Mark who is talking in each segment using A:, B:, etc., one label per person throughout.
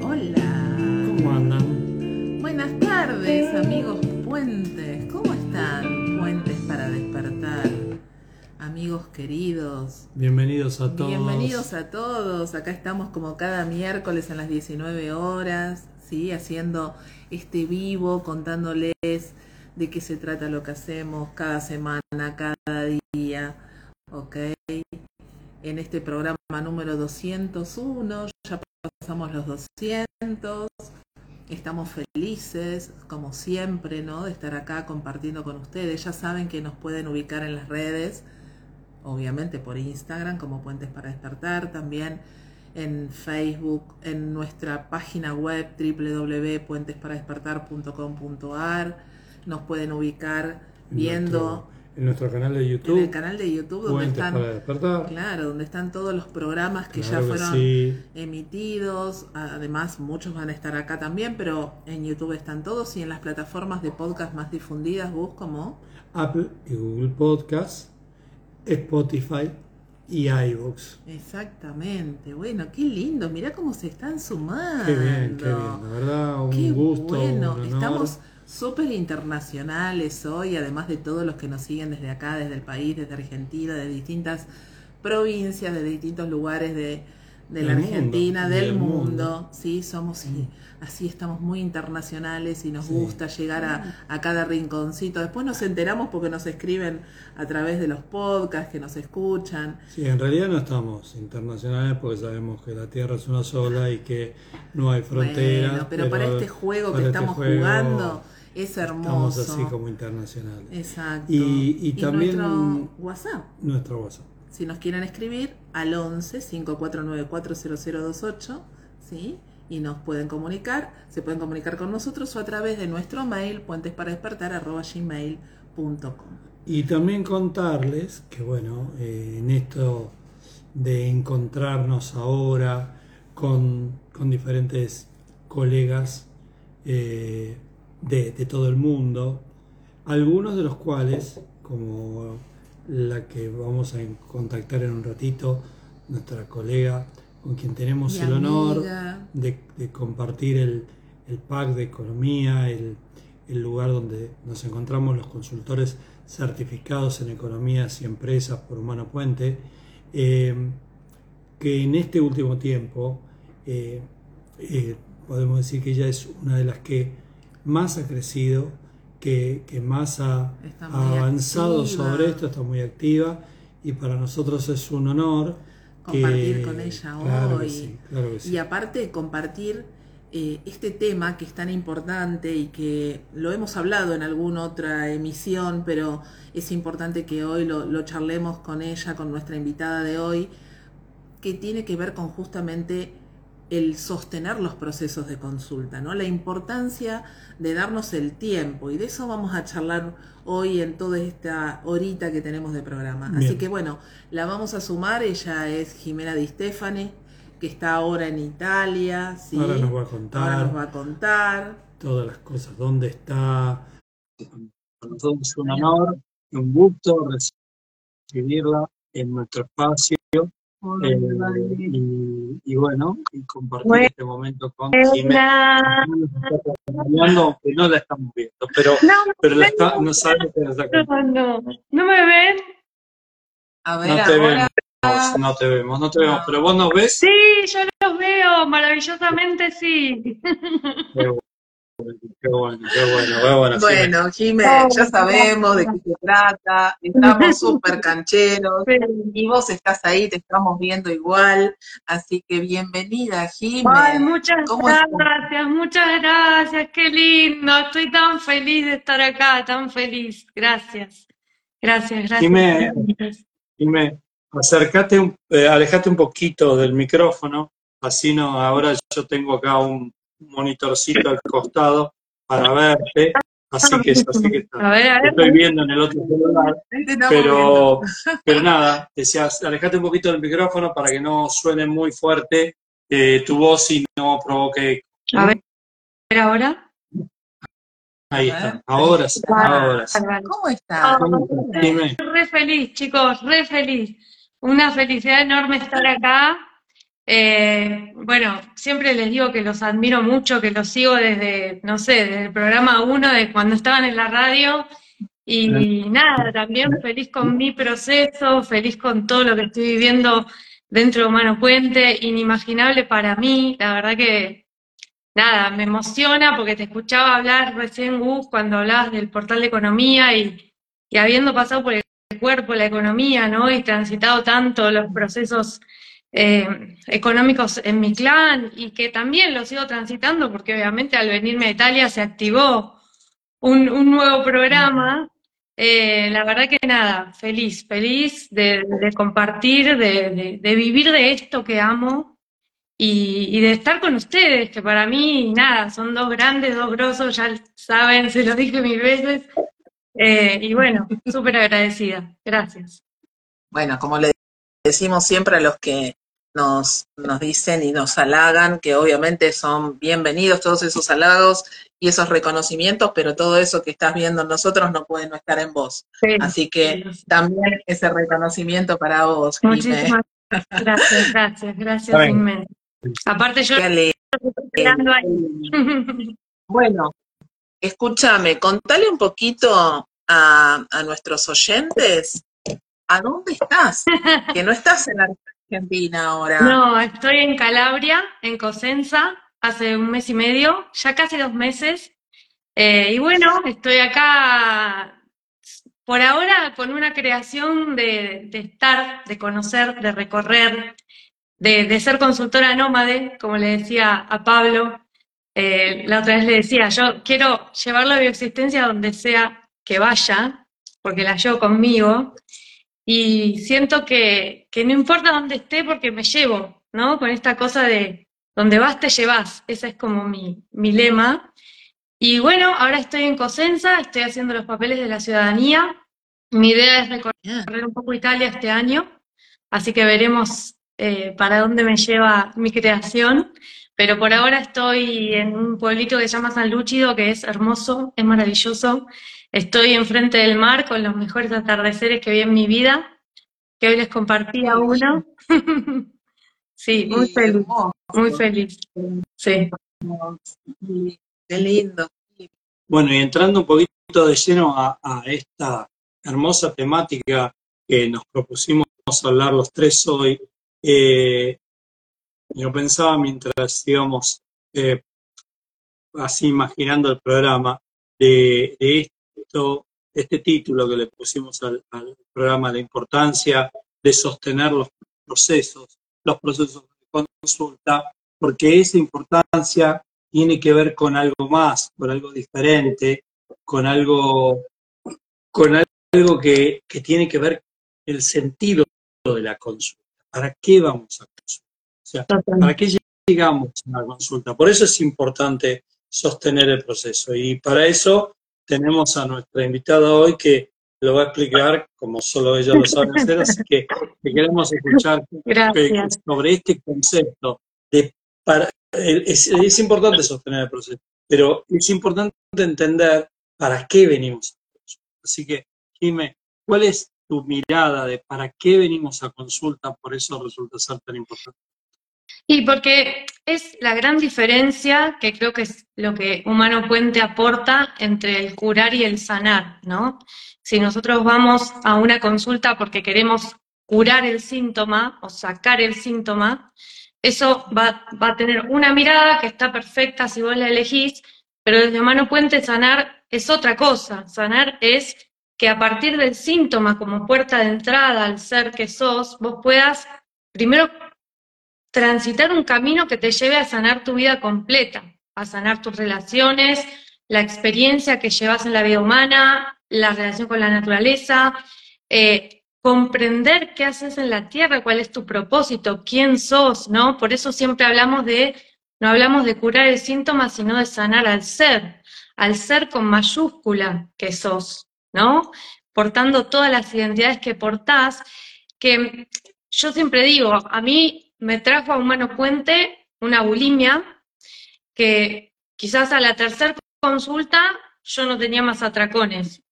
A: Hola.
B: ¿Cómo andan?
A: Buenas tardes, amigos puentes. ¿Cómo están? Puentes para despertar. Amigos queridos.
B: Bienvenidos a todos.
A: Bienvenidos a todos. Acá estamos como cada miércoles a las 19 horas, ¿sí? Haciendo este vivo, contándoles de qué se trata lo que hacemos cada semana, cada día, ¿ok? En este programa número 201, ya pasamos los 200, estamos felices, como siempre, ¿no? De estar acá compartiendo con ustedes. Ya saben que nos pueden ubicar en las redes, obviamente por Instagram, como Puentes para Despertar, también en Facebook, en nuestra página web www.puentesparadespertar.com.ar. Nos pueden ubicar
B: En
A: viendo
B: en nuestro canal de
A: en
B: YouTube.
A: el canal de YouTube donde están,
B: para despertar.
A: claro, donde están todos los programas que
B: Claro
A: ya fueron
B: sí.
A: emitidos. Además, muchos van a estar acá también, pero en YouTube están todos y en las plataformas de podcast más difundidas, Gus, como
B: Apple y Google Podcast, Spotify y iVoox.
A: Exactamente. Bueno, qué lindo. Mirá cómo se están sumando.
B: Qué bien, qué bien. La verdad, un
A: Qué
B: gusto.
A: bueno.
B: un honor.
A: Estamos súper internacionales hoy, además de todos los que nos siguen desde acá, desde el país, desde Argentina, de distintas provincias, de distintos lugares de, de la
B: mundo,
A: Argentina, del,
B: del
A: mundo.
B: mundo.
A: Sí, somos sí, así, estamos muy internacionales y nos
B: Sí.
A: gusta llegar a, a cada rinconcito. Después nos enteramos porque nos escriben a través de los podcasts, que nos escuchan.
B: Sí, en realidad no estamos internacionales porque sabemos que la Tierra es una sola y que no hay fronteras.
A: Bueno, pero, para este juego que
B: este
A: estamos
B: juego
A: jugando es hermoso.
B: Estamos así como internacionales.
A: Exacto.
B: Y- y también-
A: nuestro WhatsApp.
B: Nuestro WhatsApp.
A: Si nos quieren escribir al 11 5494 0028, ¿sí? Y nos pueden comunicar, se pueden comunicar con nosotros o a través de nuestro mail puentesparadespertar@gmail.com.
B: Y también contarles que, bueno, eh, en esto de encontrarnos ahora con, con diferentes colegas eh, de, de todo el mundo, algunos de los cuales, como la que vamos a contactar en un ratito, nuestra colega con quien tenemos
A: Mi
B: el honor de, de compartir el, el pack de economía, el, el lugar donde nos encontramos los consultores certificados en economías y empresas por Humano Puente, eh, que en este último tiempo eh, eh, podemos decir que ella es una de las que más ha crecido, que, que más ha, avanzado
A: activa.
B: sobre esto, está muy activa y para nosotros es un honor
A: Compartir
B: que-
A: con ella
B: claro que
A: hoy.
B: sí, claro que sí.
A: Y aparte compartir eh, este tema que es tan importante y que lo hemos hablado en alguna otra emisión, pero es importante que hoy lo, lo charlemos con ella, con nuestra invitada de hoy, que tiene que ver con justamente el sostener los procesos de consulta, ¿no? La importancia de darnos el tiempo y de eso vamos a charlar hoy en toda esta horita que tenemos de programa. Así que bueno, la vamos a sumar, ella es Jimena Di Stefani, que está ahora en Italia, ¿sí?
B: Ahora nos va a contar.
A: Ahora nos va a contar.
B: todas las cosas, dónde está.
C: Para nosotros es un honor y un gusto recibirla en nuestro espacio eh, y, y bueno, y compartir
D: Bueno.
C: este momento con Jimena. Aunque no la estamos viendo, pero,
D: No,
C: pero la está, no sabe que la está
D: no, no me ven.
A: A ver,
C: No te
A: ahora.
C: vemos, no te vemos, no te vemos, pero vos nos ves.
D: Sí, yo los veo, maravillosamente sí.
C: Qué bueno, qué bueno, qué bueno.
A: Bueno, Jimé, ya sabemos de qué se trata, estamos súper cancheros y vos estás ahí, te estamos viendo igual, así que bienvenida, Jimé.
D: Ay, muchas gracias, muchas gracias, qué lindo. Estoy tan feliz de estar acá, tan feliz. Gracias, gracias, gracias.
C: Jimé, Jimé, acércate, un- eh, alejate un poquito del micrófono, así no, ahora yo tengo acá un monitorcito al costado para verte, así que, así que
D: A ver, a
C: te
D: ver.
C: estoy viendo en el otro celular, pero, pero nada, decías, alejate un poquito del micrófono para que no suene muy fuerte eh, tu voz y no provoque.
D: A ver, ahora.
C: Ahí está, ahora sí, ahora sí.
A: ¿Cómo estás,
C: Jimé?
D: Re feliz, chicos, re feliz. Una felicidad enorme estar acá. Eh, bueno, siempre les digo que los admiro mucho, que los sigo desde, no sé, desde el programa uno, de cuando estaban en la radio. Y nada, también feliz con mi proceso, feliz con todo lo que estoy viviendo dentro de Humano Puente, inimaginable para mí. La verdad que, nada, me emociona porque te escuchaba hablar recién, Gus, cuando hablabas del portal de economía y, y habiendo pasado por el cuerpo, la economía, ¿no? Y transitado tanto los procesos eh, económicos en mi clan y que también lo sigo transitando porque obviamente al venirme a Italia se activó un, nuevo programa. Eh, la verdad que nada, feliz, feliz de, compartir, de, vivir de esto que amo y, de estar con ustedes, que para mí, nada, son dos grandes, dos grosos, ya saben, se los dije mil veces. Eh, y bueno, súper agradecida. Gracias.
A: Bueno, como le decimos siempre a los que nos, nos dicen y nos halagan, que obviamente son bienvenidos todos esos halagos y esos reconocimientos, pero todo eso que estás viendo en nosotros no puede no estar en vos. Así que también ese reconocimiento para vos.
D: Muchísimas gracias, gracias, gracias inmenso. Aparte yo
A: Bueno, escúchame, contale un poquito a, a nuestros oyentes ¿a dónde estás? Que no estás en la
D: No, estoy en Calabria, en Cosenza, hace un mes y medio, ya casi dos meses. Eh, y bueno, estoy acá por ahora con una creación de, estar, de conocer, de recorrer, de, ser consultora nómade, como le decía a Pablo. Eh, la otra vez le decía, yo quiero llevar la bioexistencia donde sea que vaya, porque la llevo conmigo. Y siento que, no importa dónde esté porque me llevo, ¿no? Con esta cosa de donde vas te llevas, ese es como mi, mi lema. Y bueno, ahora estoy en Cosenza, estoy haciendo los papeles de la ciudadanía. Mi idea es recorrer un poco Italia este año, así que veremos eh, para dónde me lleva mi creación. Pero por ahora estoy en un pueblito que se llama San Lúcido, que es hermoso, es maravilloso. Estoy enfrente del mar con los mejores atardeceres que vi en mi vida, que hoy les compartía uno. sí, muy feliz, muy feliz. Sí.
A: Qué lindo.
C: Bueno, y entrando un poquito de lleno a, esta hermosa temática que nos propusimos hablar los tres hoy, eh, yo pensaba mientras íbamos eh, así imaginando el programa de, de, este título que le pusimos al, programa, la importancia de sostener los procesos, los procesos de consulta, porque esa importancia tiene que ver con algo más, con algo diferente, con algo, con algo que, que tiene que ver el sentido de la consulta. ¿Para qué vamos a? O sea, ¿para qué llegamos a la consulta? Por eso es importante sostener el proceso. Y para eso tenemos a nuestra invitada hoy que lo va a explicar como solo ella lo sabe hacer, así que, queremos escuchar sobre este concepto. De para, es, importante sostener el proceso, pero es importante entender para qué venimos a consulta. Así que, Jimé, ¿cuál es tu mirada de para qué venimos a consulta? Por eso resulta ser tan importante.
D: Y porque es la gran diferencia que creo que es lo que Humano Puente aporta entre el curar y el sanar, ¿no? Si nosotros vamos a una consulta porque queremos curar el síntoma o sacar el síntoma, eso va, va a tener una mirada que está perfecta si vos la elegís, pero desde Humano Puente sanar es otra cosa. Sanar es que a partir del síntoma como puerta de entrada al ser que sos, vos puedas primero transitar un camino que te lleve a sanar tu vida completa, a sanar tus relaciones, la experiencia que llevas en la vida humana, la relación con la naturaleza, eh, comprender qué haces en la tierra, cuál es tu propósito, quién sos, ¿no? Por eso siempre hablamos de, no hablamos de curar el síntoma, sino de sanar al ser, al ser con mayúscula que sos, ¿no? Portando todas las identidades que portás, que yo siempre digo, a mí me trajo a Humano Puente una bulimia que quizás a la tercera consulta yo no tenía más atracones,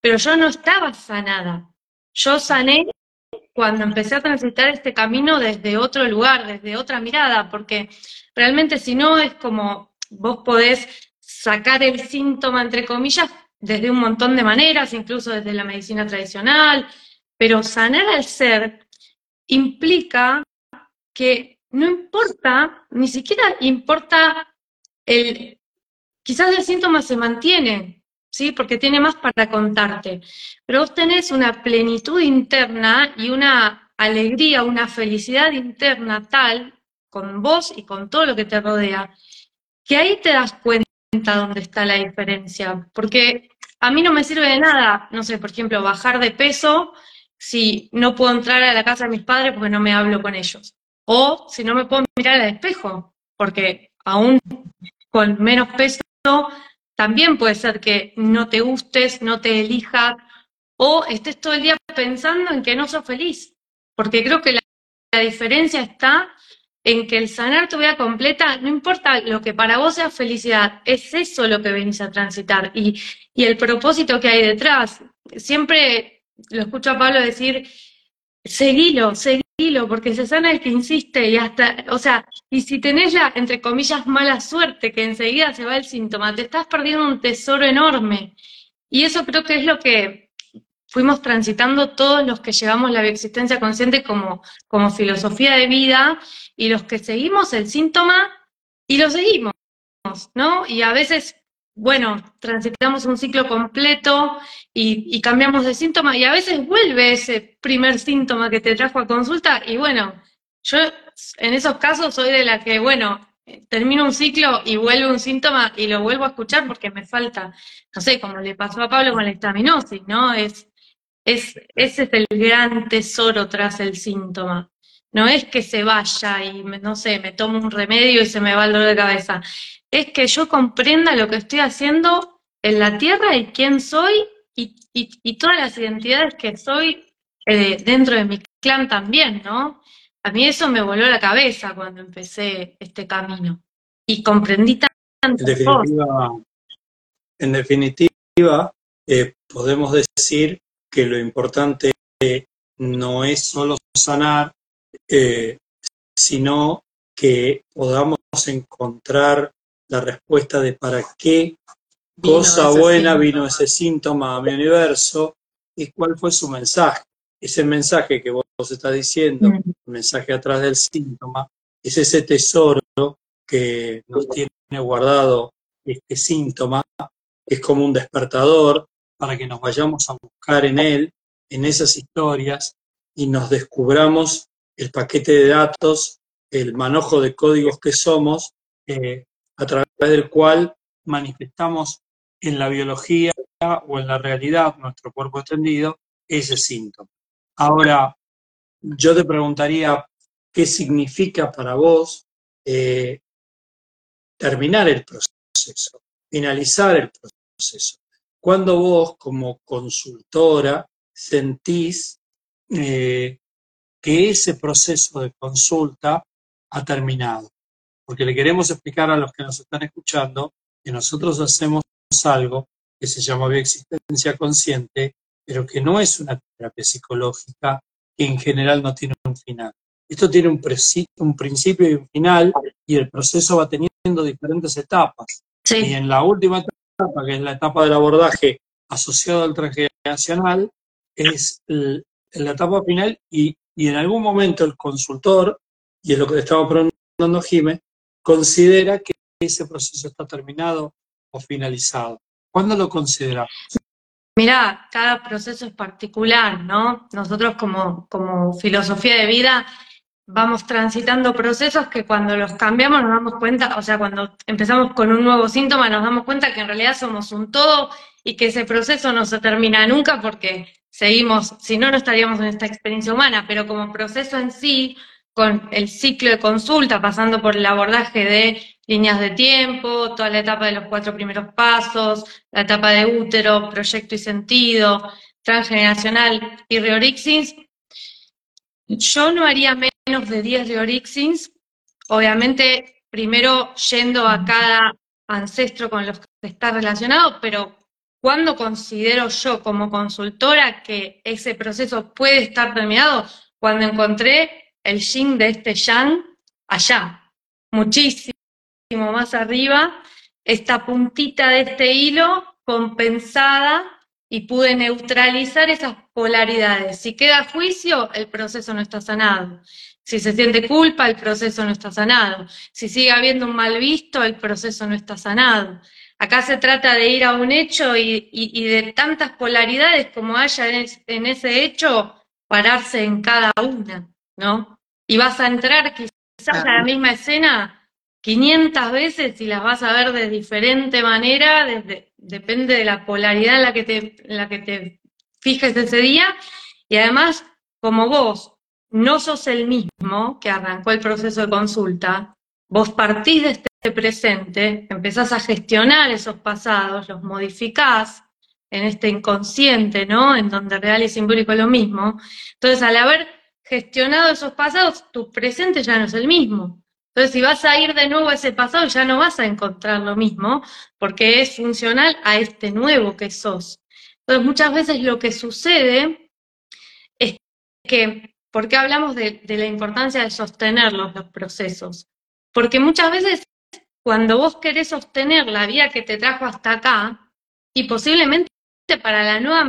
D: pero yo no estaba sanada. Yo sané cuando empecé a transitar este camino desde otro lugar, desde otra mirada, porque realmente si no es como vos podés sacar el síntoma, entre comillas, desde un montón de maneras, incluso desde la medicina tradicional, pero sanar al ser implica que no importa, ni siquiera importa el, quizás el síntoma se mantiene, ¿sí? Porque tiene más para contarte, pero vos tenés una plenitud interna y una alegría, una felicidad interna tal con vos y con todo lo que te rodea, que ahí te das cuenta dónde está la diferencia, porque a mí no me sirve de nada, no sé, por ejemplo, bajar de peso si no puedo entrar a la casa de mis padres porque no me hablo con ellos. O si no me puedo mirar al espejo, porque aún con menos peso también puede ser que no te gustes, no te elijas, o estés todo el día pensando en que no sos feliz. Porque creo que la, la diferencia está en que el sanar tu vida completa, no importa lo que para vos sea felicidad, es eso lo que venís a transitar y, y el propósito que hay detrás. Siempre lo escucho a Pablo decir, seguilo, seguilo, porque se sana el que insiste y hasta, o sea, y si tenés la, entre comillas, mala suerte, que enseguida se va el síntoma, te estás perdiendo un tesoro enorme. Y eso creo que es lo que fuimos transitando todos los que llevamos la bioexistencia consciente como, como filosofía de vida y los que seguimos el síntoma y lo seguimos, ¿no? Y a veces, bueno, transitamos un ciclo completo y, cambiamos de síntoma y a veces vuelve ese primer síntoma que te trajo a consulta y bueno, yo en esos casos soy de la que, bueno, termino un ciclo y vuelve un síntoma y lo vuelvo a escuchar porque me falta, no sé, como le pasó a Pablo con la estaminosis, ¿no? Es, es, ese es el gran tesoro tras el síntoma. No es que se vaya y, no sé, me tomo un remedio y se me va el dolor de cabeza. Es que yo comprenda lo que estoy haciendo en la tierra y quién soy y, y, todas las identidades que soy eh, dentro de mi clan también, ¿no? A mí eso me voló la cabeza cuando empecé este camino y comprendí tantas
C: en definitiva, En definitiva, eh, podemos decir que lo importante no es solo sanar, eh, sino que podamos encontrar la respuesta de para qué cosa buena vino ese síntoma a mi universo y cuál fue su mensaje. Ese mensaje que vos, estás diciendo, mm. el mensaje atrás del síntoma, es ese tesoro que nos tiene guardado este síntoma, que es como un despertador para que nos vayamos a buscar en él, en esas historias, y nos descubramos el paquete de datos, el manojo de códigos que somos, eh, a través del cual manifestamos en la biología o en la realidad, nuestro cuerpo extendido, ese síntoma. Ahora, yo te preguntaría, ¿qué significa para vos eh, terminar el proceso, finalizar el proceso? Cuando vos como consultora sentís eh, que ese proceso de consulta ha terminado. Porque le queremos explicar a los que nos están escuchando que nosotros hacemos algo que se llama bioexistencia consciente, pero que no es una terapia psicológica que en general no tiene un final. Esto tiene un, un principio y un final y el proceso va teniendo diferentes etapas. Y en la última etapa que es la etapa del abordaje asociado al transgeneracional, es la etapa final y, en algún momento el consultor, y es lo que estaba preguntando Jimé, considera que ese proceso está terminado o finalizado. ¿Cuándo lo considera?
D: Mira, cada proceso es particular, ¿no? Nosotros como, como filosofía de vida vamos transitando procesos que cuando los cambiamos nos damos cuenta, o sea, cuando empezamos con un nuevo síntoma nos damos cuenta que en realidad somos un todo y que ese proceso no se termina nunca porque seguimos, si no, no estaríamos en esta experiencia humana, pero como proceso en sí, con el ciclo de consulta, pasando por el abordaje de líneas de tiempo, toda la etapa de los cuatro primeros pasos, la etapa de útero, proyecto y sentido, transgeneracional y reorixins, yo no haría menos de 10 Orixins, obviamente primero yendo a cada ancestro con los que está relacionado, pero ¿Cuándo considero yo como consultora que ese proceso puede estar terminado? Cuando encontré el yin de este yang allá, muchísimo más arriba, esta puntita de este hilo compensada y pude neutralizar esas polaridades. Si queda juicio, el proceso no está sanado. Si se siente culpa, el proceso no está sanado. Si sigue habiendo un mal visto, el proceso no está sanado. Acá se trata de ir a un hecho y, de tantas polaridades como haya en, ese hecho, pararse en cada una, ¿no? Y vas a entrar quizás a la misma escena 500 veces y las vas a ver de diferente manera, desde, depende de la polaridad en la que te, en la que te fijes ese día. Y además, como vos no sos el mismo que arrancó el proceso de consulta, vos partís de este presente, empezás a gestionar esos pasados, los modificás en este inconsciente, ¿no? En donde real y simbólico es lo mismo. Entonces, al haber gestionado esos pasados, tu presente ya no es el mismo. Entonces, si vas a ir de nuevo a ese pasado, ya no vas a encontrar lo mismo, porque es funcional a este nuevo que sos. Entonces, muchas veces lo que sucede es que, ¿por qué hablamos de, la importancia de sostener los procesos? Porque muchas veces cuando vos querés sostener la vida que te trajo hasta acá, y posiblemente para la nueva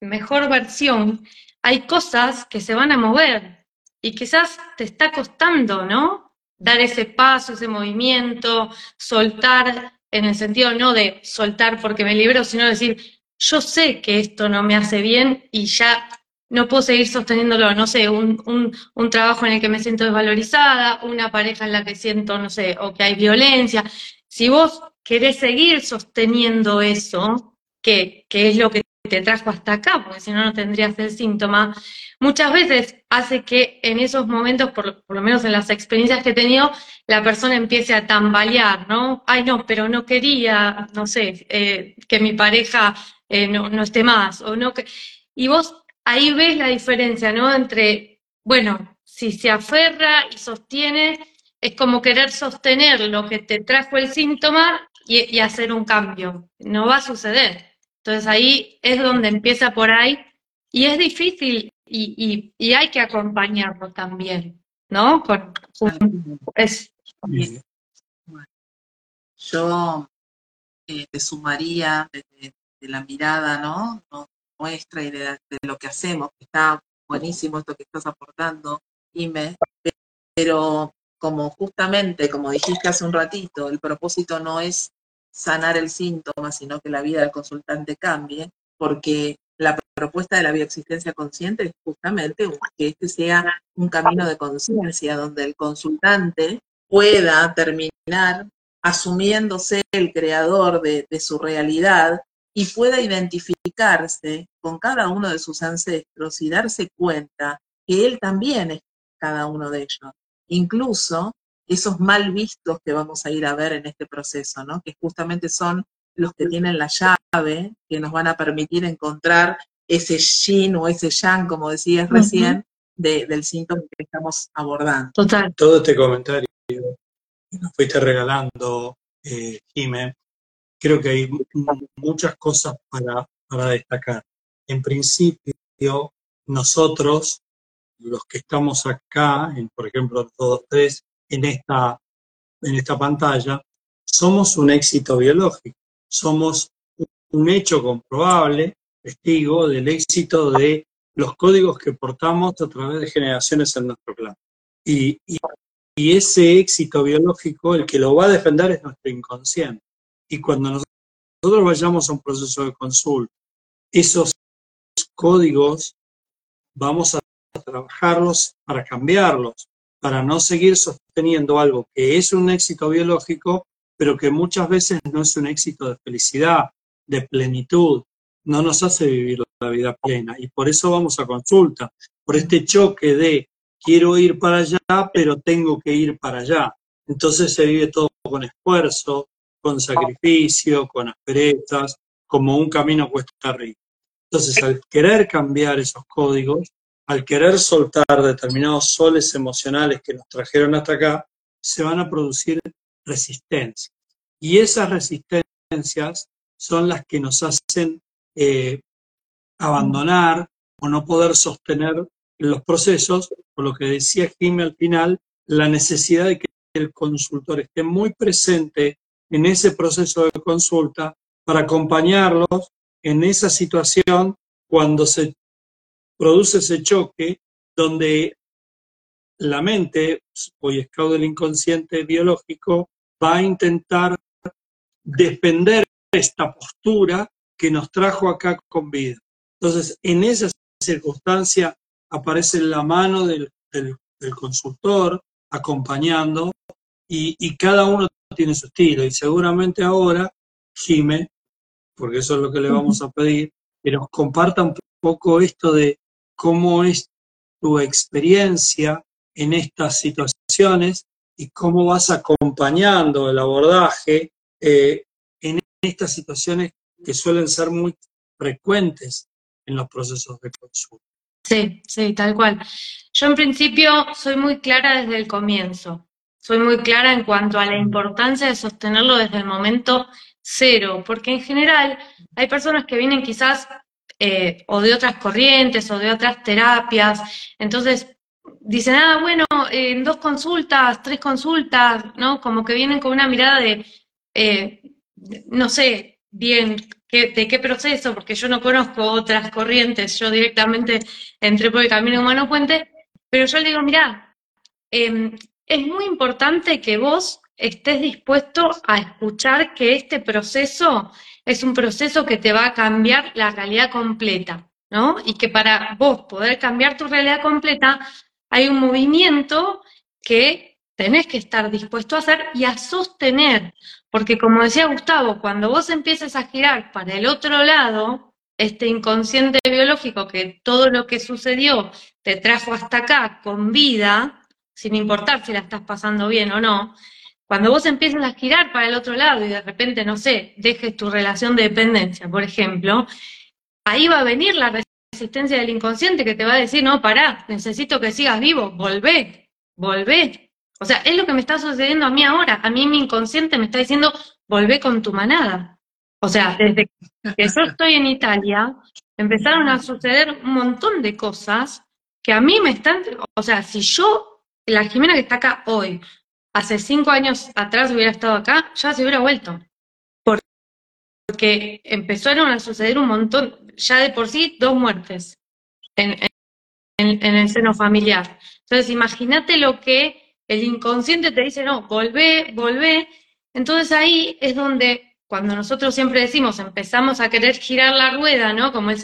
D: mejor versión, hay cosas que se van a mover y quizás te está costando, ¿no? dar ese paso, ese movimiento, soltar en el sentido no de soltar porque me libero, sino decir, yo sé que esto no me hace bien y ya no puedo seguir sosteniéndolo, no sé, un, un, un, trabajo en el que me siento desvalorizada, una pareja en la que siento, no sé, o que hay violencia. Si vos querés seguir sosteniendo eso, que, que es lo que te trajo hasta acá, porque si no, no tendrías el síntoma, muchas veces hace que en esos momentos, por, lo menos en las experiencias que he tenido, la persona empiece a tambalear, ¿no? Ay, no, pero no quería, no sé, eh, que mi pareja eh, no, esté más, o no que... Y vos ahí ves la diferencia, ¿no? Entre, bueno, si se aferra y sostiene, es como querer sostener lo que te trajo el síntoma y hacer un cambio. No va a suceder. Entonces ahí es donde empieza por ahí y es difícil y, y, hay que acompañarlo también, ¿no? Con, es,
A: yo eh, te sumaría desde de la mirada, ¿no? Nuestra y de, lo que hacemos, que está buenísimo esto que estás aportando, Ime, pero como justamente, como dijiste hace un ratito, el propósito no es sanar el síntoma, sino que la vida del consultante cambie, porque la propuesta de la bioexistencia consciente es justamente que este sea un camino de conciencia donde el consultante pueda terminar asumiéndose el creador de, de, su realidad y pueda identificarse con cada uno de sus ancestros y darse cuenta que él también es cada uno de ellos. Incluso esos mal vistos que vamos a ir a ver en este proceso, ¿no? Que justamente son los que tienen la llave, que nos van a permitir encontrar ese yin o ese yang, como decías recién, del síntoma que estamos abordando.
D: Total.
C: Todo este comentario que nos fuiste regalando, eh, creo que hay muchas cosas para, para destacar. En principio, nosotros, los que estamos acá, en, por ejemplo, todos tres, en esta, en esta pantalla, somos un éxito biológico, somos un hecho comprobable, testigo del éxito de los códigos que portamos a través de generaciones en nuestro clan. Y, y, ese éxito biológico, el que lo va a defender es nuestro inconsciente. Y cuando nosotros vayamos a un proceso de consulta, esos códigos vamos a trabajarlos para cambiarlos, para no seguir sosteniendo algo que es un éxito biológico, pero que muchas veces no es un éxito de felicidad, de plenitud, no nos hace vivir la vida plena. Y por eso vamos a consulta, por este choque de quiero ir para allá, pero tengo que ir para allá. Entonces se vive todo con esfuerzo, con sacrificio, con asperezas, como un camino cuesta arriba. Entonces, al querer cambiar esos códigos, al querer soltar determinados soles emocionales que nos trajeron hasta acá, se van a producir resistencias. Y esas resistencias son las que nos hacen eh, abandonar o no poder sostener los procesos, por lo que decía Jimmy al final, la necesidad de que el consultor esté muy presente en ese proceso de consulta para acompañarlos en esa situación cuando se produce ese choque donde la mente, hoy Scout del inconsciente biológico, va a intentar defender esta postura que nos trajo acá con vida. Entonces, en esa circunstancia aparece la mano del, consultor acompañando y, cada uno tiene su estilo. Y seguramente ahora, Jime, porque eso es lo que le vamos a pedir, que nos comparta un poco esto de cómo es tu experiencia en estas situaciones y cómo vas acompañando el abordaje eh, en estas situaciones que suelen ser muy frecuentes en los procesos de consulta.
D: Sí, sí, tal cual. Yo en principio soy muy clara desde el comienzo. Soy muy clara en cuanto a la importancia de sostenerlo desde el momento cero, porque en general hay personas que vienen quizás eh, o de otras corrientes o de otras terapias, entonces dicen, ah, bueno, en dos consultas, tres consultas, ¿no? Como que vienen con una mirada de, eh, no sé bien de qué proceso, porque yo no conozco otras corrientes, yo directamente entré por el camino humano puente, pero yo le digo, mira, em, es muy importante que vos estés dispuesto a escuchar que este proceso es un proceso que te va a cambiar la realidad completa, ¿no? Y que para vos poder cambiar tu realidad completa hay un movimiento que tenés que estar dispuesto a hacer y a sostener, porque como decía Gustavo, cuando vos empieces a girar para el otro lado, este inconsciente biológico que todo lo que sucedió te trajo hasta acá con vida, sin importar si la estás pasando bien o no, cuando vos empieces a girar para el otro lado y de repente, no sé, dejes tu relación de dependencia, por ejemplo, ahí va a venir la resistencia del inconsciente que te va a decir, no, pará, necesito que sigas vivo, volvé, volvé. O sea, es lo que me está sucediendo a mí ahora. A mí mi inconsciente me está diciendo, volvé con tu manada. O sea, desde que yo estoy en Italia, empezaron a suceder un montón de cosas que a mí me están, o sea, si yo, la Jimena que está acá hoy, hace cinco años atrás hubiera estado acá, ya se hubiera vuelto. Porque empezaron a suceder un montón, ya de por sí, dos muertes en, el seno familiar. Entonces, imagínate lo que el inconsciente te dice, no, volvé, volvé. Entonces ahí es donde, cuando nosotros siempre decimos, empezamos a querer girar la rueda, ¿no? Como el,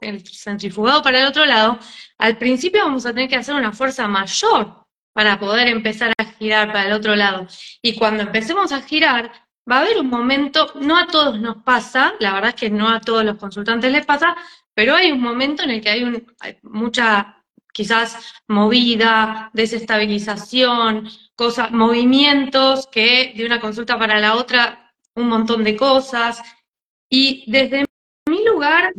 D: el centrifugado para el otro lado, al principio vamos a tener que hacer una fuerza mayor para poder empezar a girar para el otro lado. Y cuando empecemos a girar, va a haber un momento, no a todos nos pasa, la verdad es que no a todos los consultantes les pasa, pero hay un momento en el que hay, mucha quizás movida, desestabilización, cosas, movimientos que de una consulta para la otra, un montón de cosas. Y desde mi lugar...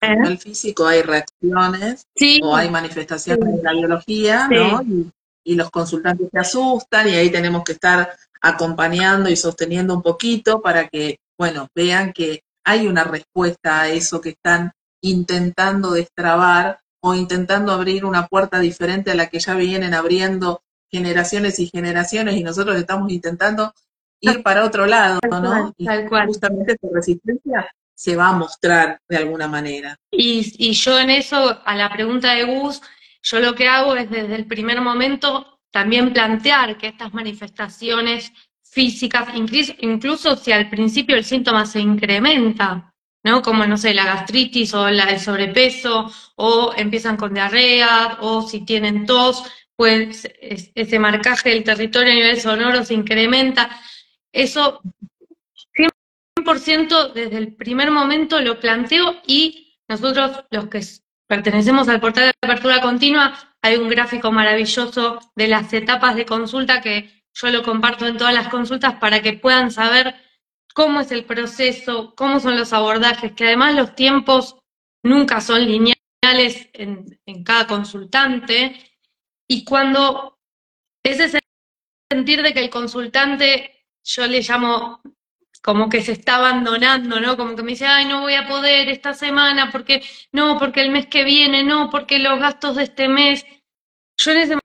A: ¿Eh? nivel físico hay reacciones o hay manifestaciones de la biología, ¿no? y los consultantes se asustan y ahí tenemos que estar acompañando y sosteniendo un poquito para que, bueno, vean que hay una respuesta a eso que están intentando destrabar o intentando abrir una puerta diferente a la que ya vienen abriendo generaciones y generaciones y nosotros estamos intentando ir para otro lado, ¿no? y justamente esa resistencia se va a mostrar de alguna manera.
D: Y, yo en eso, a la pregunta de Gus, yo lo que hago es desde el primer momento también plantear que estas manifestaciones físicas, incluso si al principio el síntoma se incrementa, ¿no? Como, no sé, la gastritis o la, el sobrepeso, o empiezan con diarrea, o si tienen tos, pues ese marcaje del territorio a nivel sonoro se incrementa. Eso 100% desde el primer momento lo planteo y nosotros los que pertenecemos al portal de apertura continua, hay un gráfico maravilloso de las etapas de consulta que yo lo comparto en todas las consultas para que puedan saber cómo es el proceso, cómo son los abordajes, que además los tiempos nunca son lineales en, en cada consultante. Y cuando ese sentir de que el consultante, yo le llamo como que se está abandonando, ¿no? Como que me dice, ay, no voy a poder esta semana, porque no, porque el mes que viene, no, porque los gastos de este mes. Yo en ese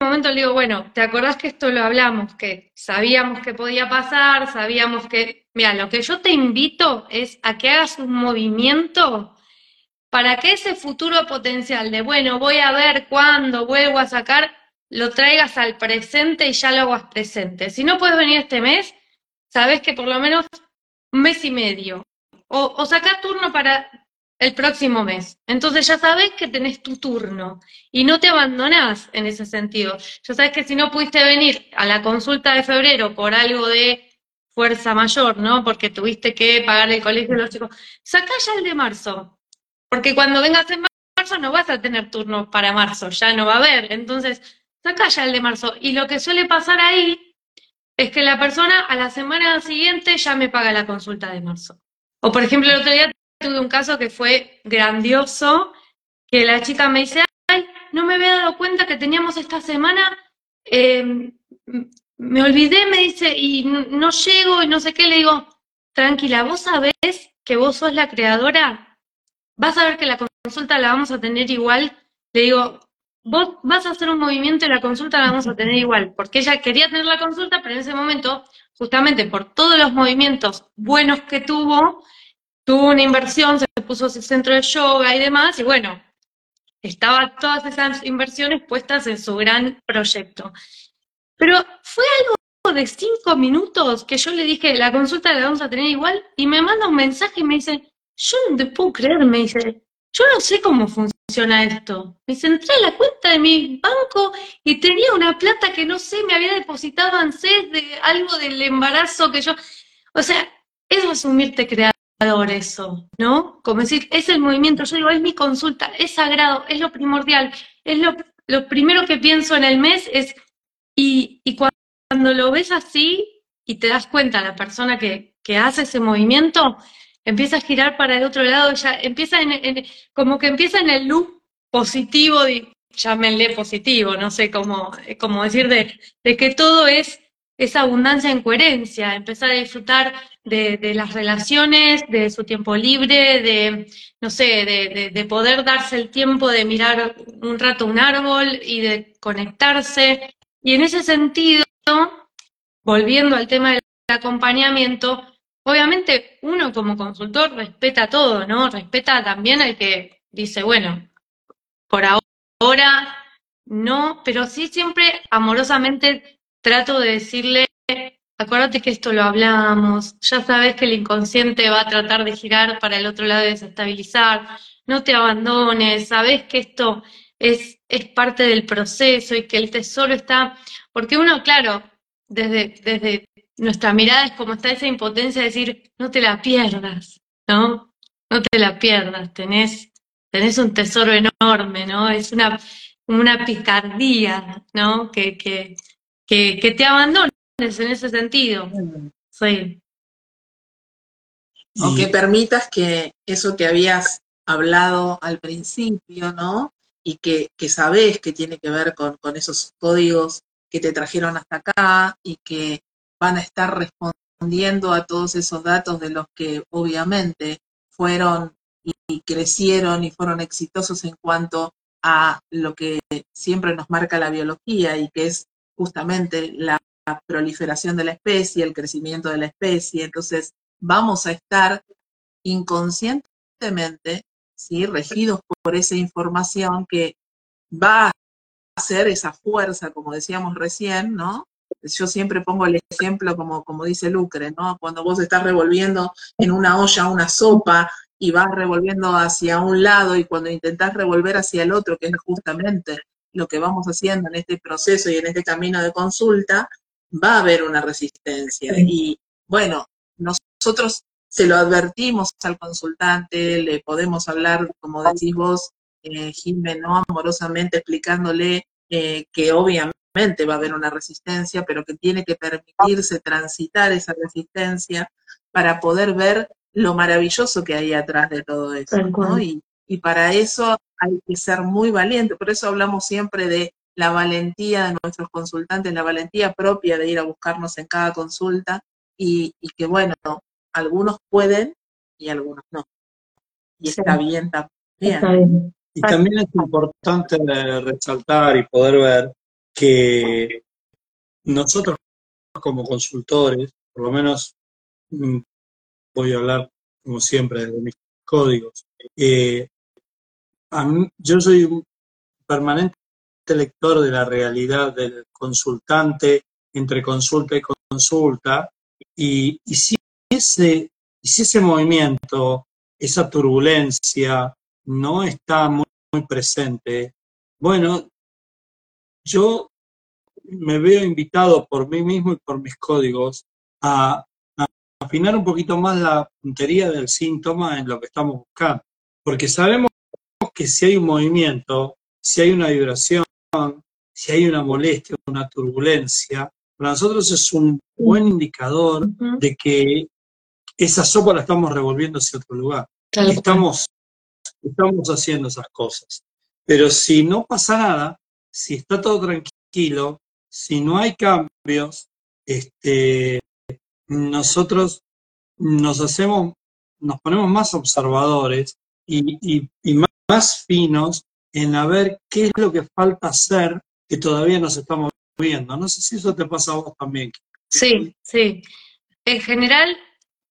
D: momento le digo, bueno, ¿te acordás que esto lo hablamos? Que sabíamos que podía pasar, sabíamos que, mira, lo que yo te invito es a que hagas un movimiento para que ese futuro potencial de, bueno, voy a ver cuándo vuelvo a sacar, lo traigas al presente y ya lo hagas presente. Si no puedes venir este mes, sabes que por lo menos un mes y medio. O, o sacar turno para el próximo mes. Entonces ya sabes que tenés tu turno y no te abandonás en ese sentido. Ya sabes que si no pudiste venir a la consulta de febrero por algo de fuerza mayor, ¿no? Porque tuviste que pagar el colegio de los chicos, sacá ya el de marzo. Porque cuando vengas en marzo no vas a tener turno para marzo, ya no va a haber. Entonces, saca ya el de marzo. Y lo que suele pasar ahí es que la persona a la semana siguiente ya me paga la consulta de marzo. O por ejemplo, el otro día tuve un caso que fue grandioso, que la chica me dice, ay, no me había dado cuenta que teníamos esta semana, em, me olvidé, me dice, y no llego y no sé qué, le digo, tranquila, vos sabés que vos sos la creadora vas a ver que la consulta la vamos a tener igual. Le digo, vos vas a hacer un movimiento y la consulta la vamos a tener igual, porque ella quería tener la consulta, pero en ese momento, justamente por todos los movimientos buenos que tuvo, tuvo una inversión, se puso ese centro de yoga y demás, y bueno, estaban todas esas inversiones puestas en su gran proyecto. Pero fue algo de cinco minutos que yo le dije, la consulta la vamos a tener igual, y me manda un mensaje y me dice, yo no te puedo creer, me dice, yo no sé cómo funciona esto. Me dice, entré a la cuenta de mi banco y tenía una plata que no sé, me había depositado ANSES de algo del embarazo que yo... O sea, es asumirte creador eso, ¿no? Como decir, es el movimiento, yo digo, es mi consulta, es sagrado, es lo primordial, es lo, primero que pienso en el mes, es... Y, cuando lo ves así y te das cuenta, la persona que hace ese movimiento, empieza a girar para el otro lado, ya empieza en, como que empieza en el loop positivo, llámenle positivo, no sé cómo, cómo decir, de, que todo es esa abundancia en coherencia, empezar a disfrutar de, las relaciones, de su tiempo libre, de, no sé, de, poder darse el tiempo de mirar un rato un árbol y de conectarse. Y en ese sentido, volviendo al tema del acompañamiento, obviamente uno como consultor respeta todo, ¿no? Respeta también al que dice, bueno, por ahora no, pero sí siempre amorosamente trato de decirle, acuérdate que esto lo hablamos, ya sabes que el inconsciente va a tratar de girar para el otro lado y desestabilizar, no te abandones, sabes que esto es, es parte del proceso y que el tesoro está, porque uno, claro, desde, desde nuestra mirada es como está esa impotencia de decir, no te la pierdas, ¿no? No te la pierdas, tenés, tenés un tesoro enorme, ¿no? Es una, una picardía, ¿no? Que, que, que, que te abandones en ese sentido. Sí.
A: O que permitas que eso que habías hablado al principio, ¿no? Y que, que sabés que tiene que ver con, con esos códigos que te trajeron hasta acá y que van a estar respondiendo a todos esos datos de los que obviamente fueron y crecieron y fueron exitosos en cuanto a lo que siempre nos marca la biología y que es justamente la proliferación de la especie, el crecimiento de la especie. Entonces, vamos a estar inconscientemente, ¿sí? regidos por esa información que va a ser esa fuerza, como decíamos recién, ¿no? Yo siempre pongo el ejemplo como, como dice Lucre, ¿no? Cuando vos estás revolviendo en una olla una sopa y vas revolviendo hacia un lado y cuando intentás revolver hacia el otro, que es justamente lo que vamos haciendo en este proceso y en este camino de consulta, va a haber una resistencia. Y bueno, nosotros se lo advertimos al consultante, le podemos hablar, como decís vos, eh, ¿no? Amorosamente explicándole eh, que obviamente va a haber una resistencia, pero que tiene que permitirse transitar esa resistencia para poder ver lo maravilloso que hay atrás de todo eso. Y, y para eso hay que ser muy valiente. Por eso hablamos siempre de la valentía de nuestros consultantes, la valentía propia de ir a buscarnos en cada consulta y, que bueno, algunos pueden y algunos no. Y está bien también.
C: Y también es importante resaltar y poder ver que nosotros como consultores, por lo menos mm, voy a hablar como siempre de mis códigos, eh, yo soy un permanente lector de la realidad del consultante entre consulta y consulta, y, si, ese, si ese movimiento, esa turbulencia no está muy, presente, bueno, yo me veo invitado por mí mismo y por mis códigos a, a afinar un poquito más la puntería del síntoma en lo que estamos buscando, porque sabemos que si hay un movimiento, si hay una vibración, si hay una molestia, una turbulencia, para nosotros es un buen indicador de que esa sopa la estamos revolviendo hacia otro lugar. Estamos, estamos haciendo esas cosas. Pero si no pasa nada, si está todo tranquilo, si no hay cambios, este, nosotros nos hacemos, nos ponemos más observadores y, más finos en a ver qué es lo que falta hacer que todavía nos estamos viendo. No sé si eso te pasa a vos también.
D: Sí, sí. En general,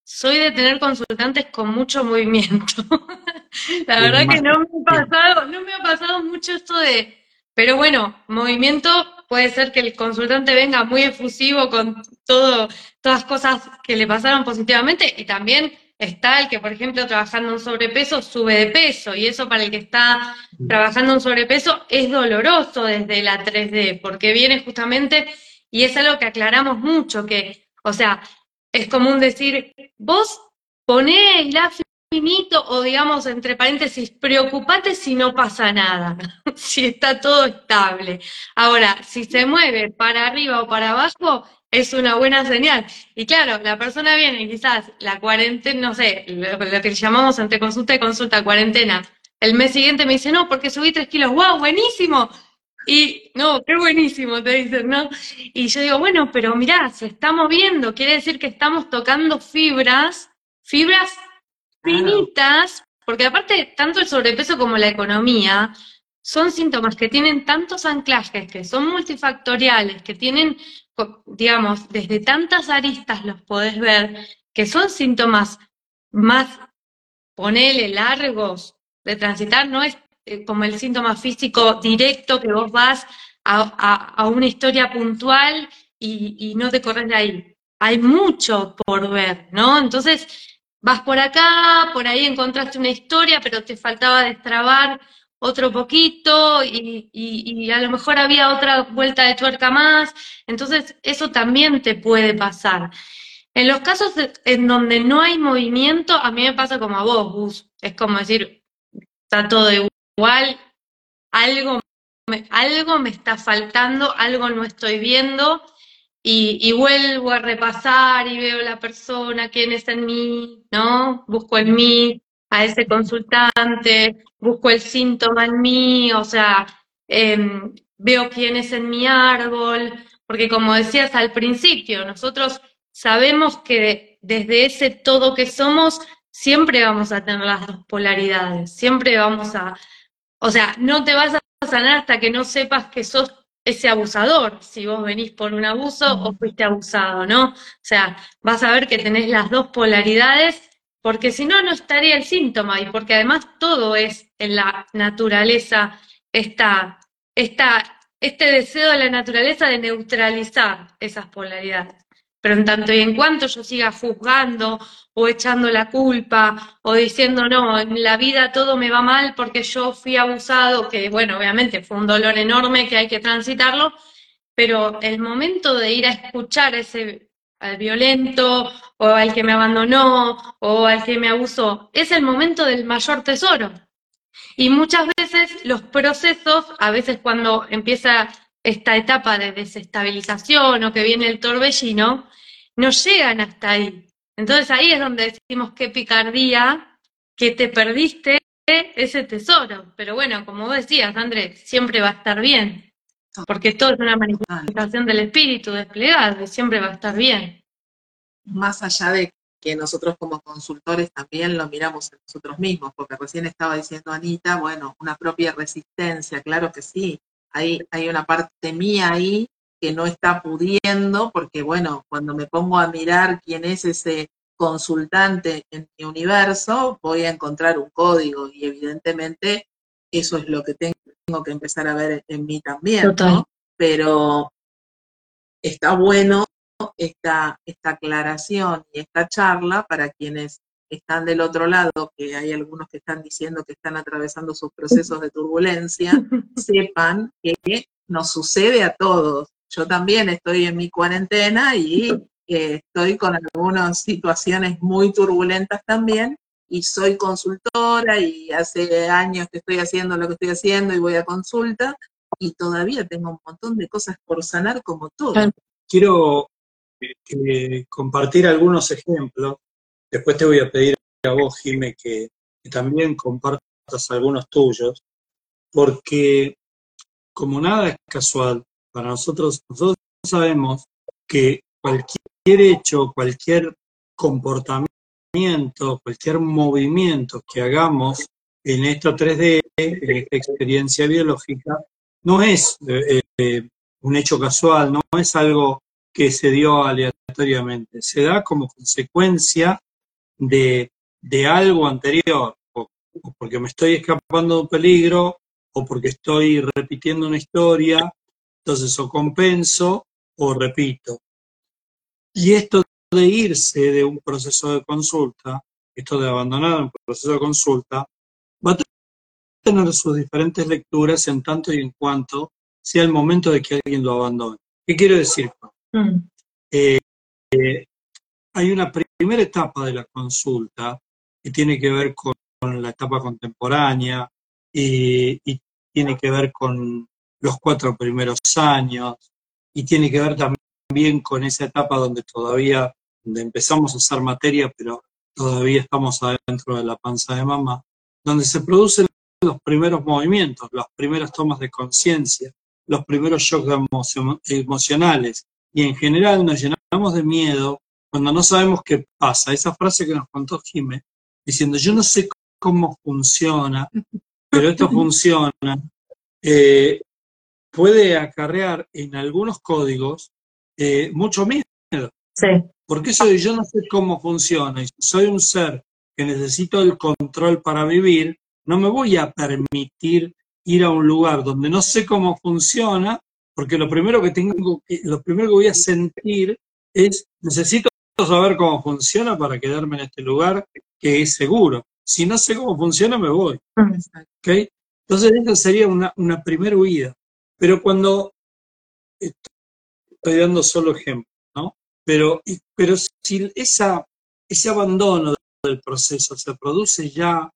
D: soy de tener consultantes con mucho movimiento. La verdad que no me ha pasado, no me ha pasado mucho esto de, pero bueno, movimiento puede ser que el consultante venga muy efusivo con todo, todas cosas que le pasaron positivamente y también está el que, por ejemplo, trabajando en sobrepeso sube de peso y eso para el que está trabajando en sobrepeso es doloroso desde la 3D porque viene justamente y es algo que aclaramos mucho, que, o sea, es común decir, vos ponés el finito o digamos entre paréntesis, preocupate si no pasa nada, si está todo estable. Ahora, si se mueve para arriba o para abajo, es una buena señal. Y claro, la persona viene quizás la cuarentena, no sé, lo, que llamamos entre consulta y consulta, cuarentena. El mes siguiente me dice, no, porque subí tres kilos, wow, buenísimo. Y no, qué buenísimo, te dicen, ¿no? Y yo digo, bueno, pero mirá, se está moviendo, quiere decir que estamos tocando fibras, fibras finitas, porque aparte, tanto el sobrepeso como la economía son síntomas que tienen tantos anclajes, que son multifactoriales, que tienen, digamos, desde tantas aristas los podés ver, que son síntomas más, ponele, largos de transitar, no es eh, como el síntoma físico directo que vos vas a, una historia puntual y, y, no te corres de ahí. Hay mucho por ver, ¿no? Entonces, vas por acá, por ahí encontraste una historia, pero te faltaba destrabar otro poquito y, a lo mejor había otra vuelta de tuerca más. Entonces, eso también te puede pasar. En los casos en donde no hay movimiento, a mí me pasa como a vos, Gus. Es como decir, está todo igual, algo algo me está faltando, algo no estoy viendo y, vuelvo a repasar y veo la persona, quién es en mí, ¿no? Busco en mí a ese consultante, busco el síntoma en mí, o sea, em, veo quién es en mi árbol, porque como decías al principio, nosotros sabemos que desde ese todo que somos, siempre vamos a tener las dos polaridades, siempre vamos a, o sea, no te vas a sanar hasta que no sepas que sos ese abusador, si vos venís por un abuso o fuiste abusado, ¿no? O sea, vas a ver que tenés las dos polaridades, porque si no, no estaría el síntoma, y porque además todo es en la naturaleza, esta, esta, este deseo de la naturaleza de neutralizar esas polaridades. Pero en tanto y en cuanto yo siga juzgando o echando la culpa o diciendo, no, en la vida todo me va mal porque yo fui abusado, que bueno, obviamente fue un dolor enorme que hay que transitarlo, pero el momento de ir a escuchar ese al violento o al que me abandonó o al que me abusó, es el momento del mayor tesoro. Y muchas veces los procesos, a veces cuando empieza esta etapa de desestabilización o que viene el torbellino, no llegan hasta ahí. Entonces ahí es donde decimos qué picardía, que te perdiste ese tesoro. Pero bueno, como vos decías, Andrés, siempre va a estar bien. Porque todo es una manifestación del espíritu desplegado y siempre va a estar bien.
A: más allá de que nosotros como consultores también lo miramos en nosotros mismos, porque recién estaba diciendo Anita, bueno, una propia resistencia, claro que sí, hay, hay una parte mía ahí que no está pudiendo, porque bueno, cuando me pongo a mirar quién es ese consultante en mi universo, voy a encontrar un código y evidentemente eso es lo que tengo que empezar a ver en mí también, ¿no? Pero está bueno esta, esta aclaración y esta charla para quienes están del otro lado, que hay algunos que están diciendo que están atravesando sus procesos de turbulencia, sepan que nos sucede a todos. Yo también estoy en mi cuarentena y eh, estoy con algunas situaciones muy turbulentas también y soy consultora y hace años que estoy haciendo lo que estoy haciendo y voy a consulta y todavía tengo un montón de cosas por sanar como tú.
C: Quiero eh, compartir algunos ejemplos. Después te voy a pedir a vos, Jime, que, también compartas algunos tuyos, porque como nada es casual, para nosotros, nosotros sabemos que cualquier hecho, cualquier comportamiento, cualquier movimiento que hagamos en esta 3D, en esta experiencia biológica, no es eh, eh, un hecho casual, no es algo que se dio aleatoriamente, se da como consecuencia de, algo anterior, o, porque me estoy escapando de un peligro, o porque estoy repitiendo una historia, entonces o compenso o repito. Y esto de irse de un proceso de consulta, esto de abandonar un proceso de consulta, va a tener sus diferentes lecturas en tanto y en cuanto sea el momento de que alguien lo abandone. ¿Qué quiero decir? Mm. Eh, eh, hay una primera etapa de la consulta que tiene que ver con, la etapa contemporánea y, tiene que ver con los cuatro primeros años y tiene que ver también con esa etapa donde todavía donde empezamos a hacer materia, pero todavía estamos adentro de la panza de mamá, donde se producen los primeros movimientos, las primeras tomas de conciencia, los primeros shocks emocionales, y en general nos llenamos de miedo cuando no sabemos qué pasa. Esa frase que nos contó Jimé, diciendo, yo no sé cómo funciona, pero esto funciona, eh, puede acarrear en algunos códigos eh, mucho miedo. Sí. Porque eso de yo no sé cómo funciona y soy un ser que necesito el control para vivir, no me voy a permitir ir a un lugar donde no sé cómo funciona porque lo primero que tengo, lo primero que voy a sentir es necesito saber cómo funciona para quedarme en este lugar que es seguro. Si no sé cómo funciona, me voy. ¿Okay? Entonces, esa sería una, una primera huida. Pero cuando estoy dando solo ejemplos, ¿no? Pero, pero si esa, ese abandono del proceso se produce ya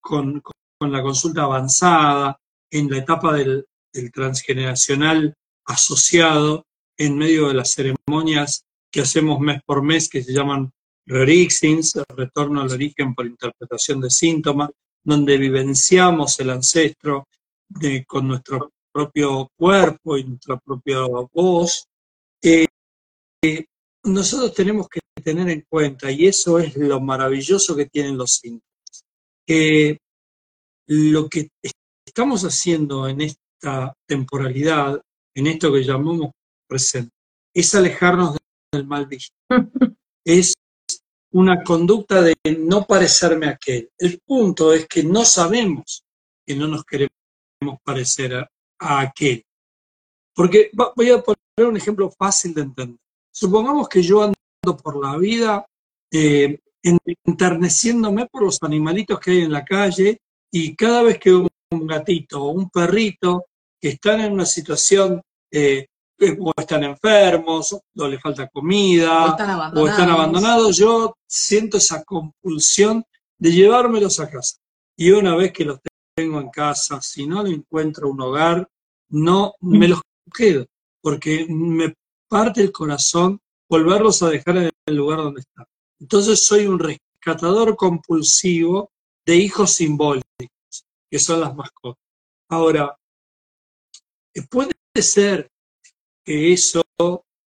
C: con, la consulta avanzada, en la etapa del, el transgeneracional asociado en medio de las ceremonias que hacemos mes por mes, que se llaman Rerixins, el retorno al origen por interpretación de síntomas, donde vivenciamos el ancestro con nuestro propio cuerpo y nuestra propia voz. Eh, eh, nosotros tenemos que tener en cuenta, y eso es lo maravilloso que tienen los síntomas, que lo que estamos haciendo en esta temporalidad, en esto que llamamos presente, es alejarnos del mal visto. es una conducta de no parecerme a aquel. El punto es que no sabemos que no nos queremos parecer a, aquel. Porque voy a poner un ejemplo fácil de entender. Supongamos que yo ando por la vida eh, enterneciéndome por los animalitos que hay en la calle y cada vez que un gatito o un perrito que están en una situación eh, o están enfermos, o les falta comida, o están, abandonados, yo siento esa compulsión de llevármelos a casa. Y una vez que los tengo en casa, si no le encuentro un hogar, no me los quedo, porque me parte el corazón volverlos a dejar en el lugar donde están. Entonces soy un rescatador compulsivo de hijos simbólicos, que son las mascotas. Ahora, Puede ser que eso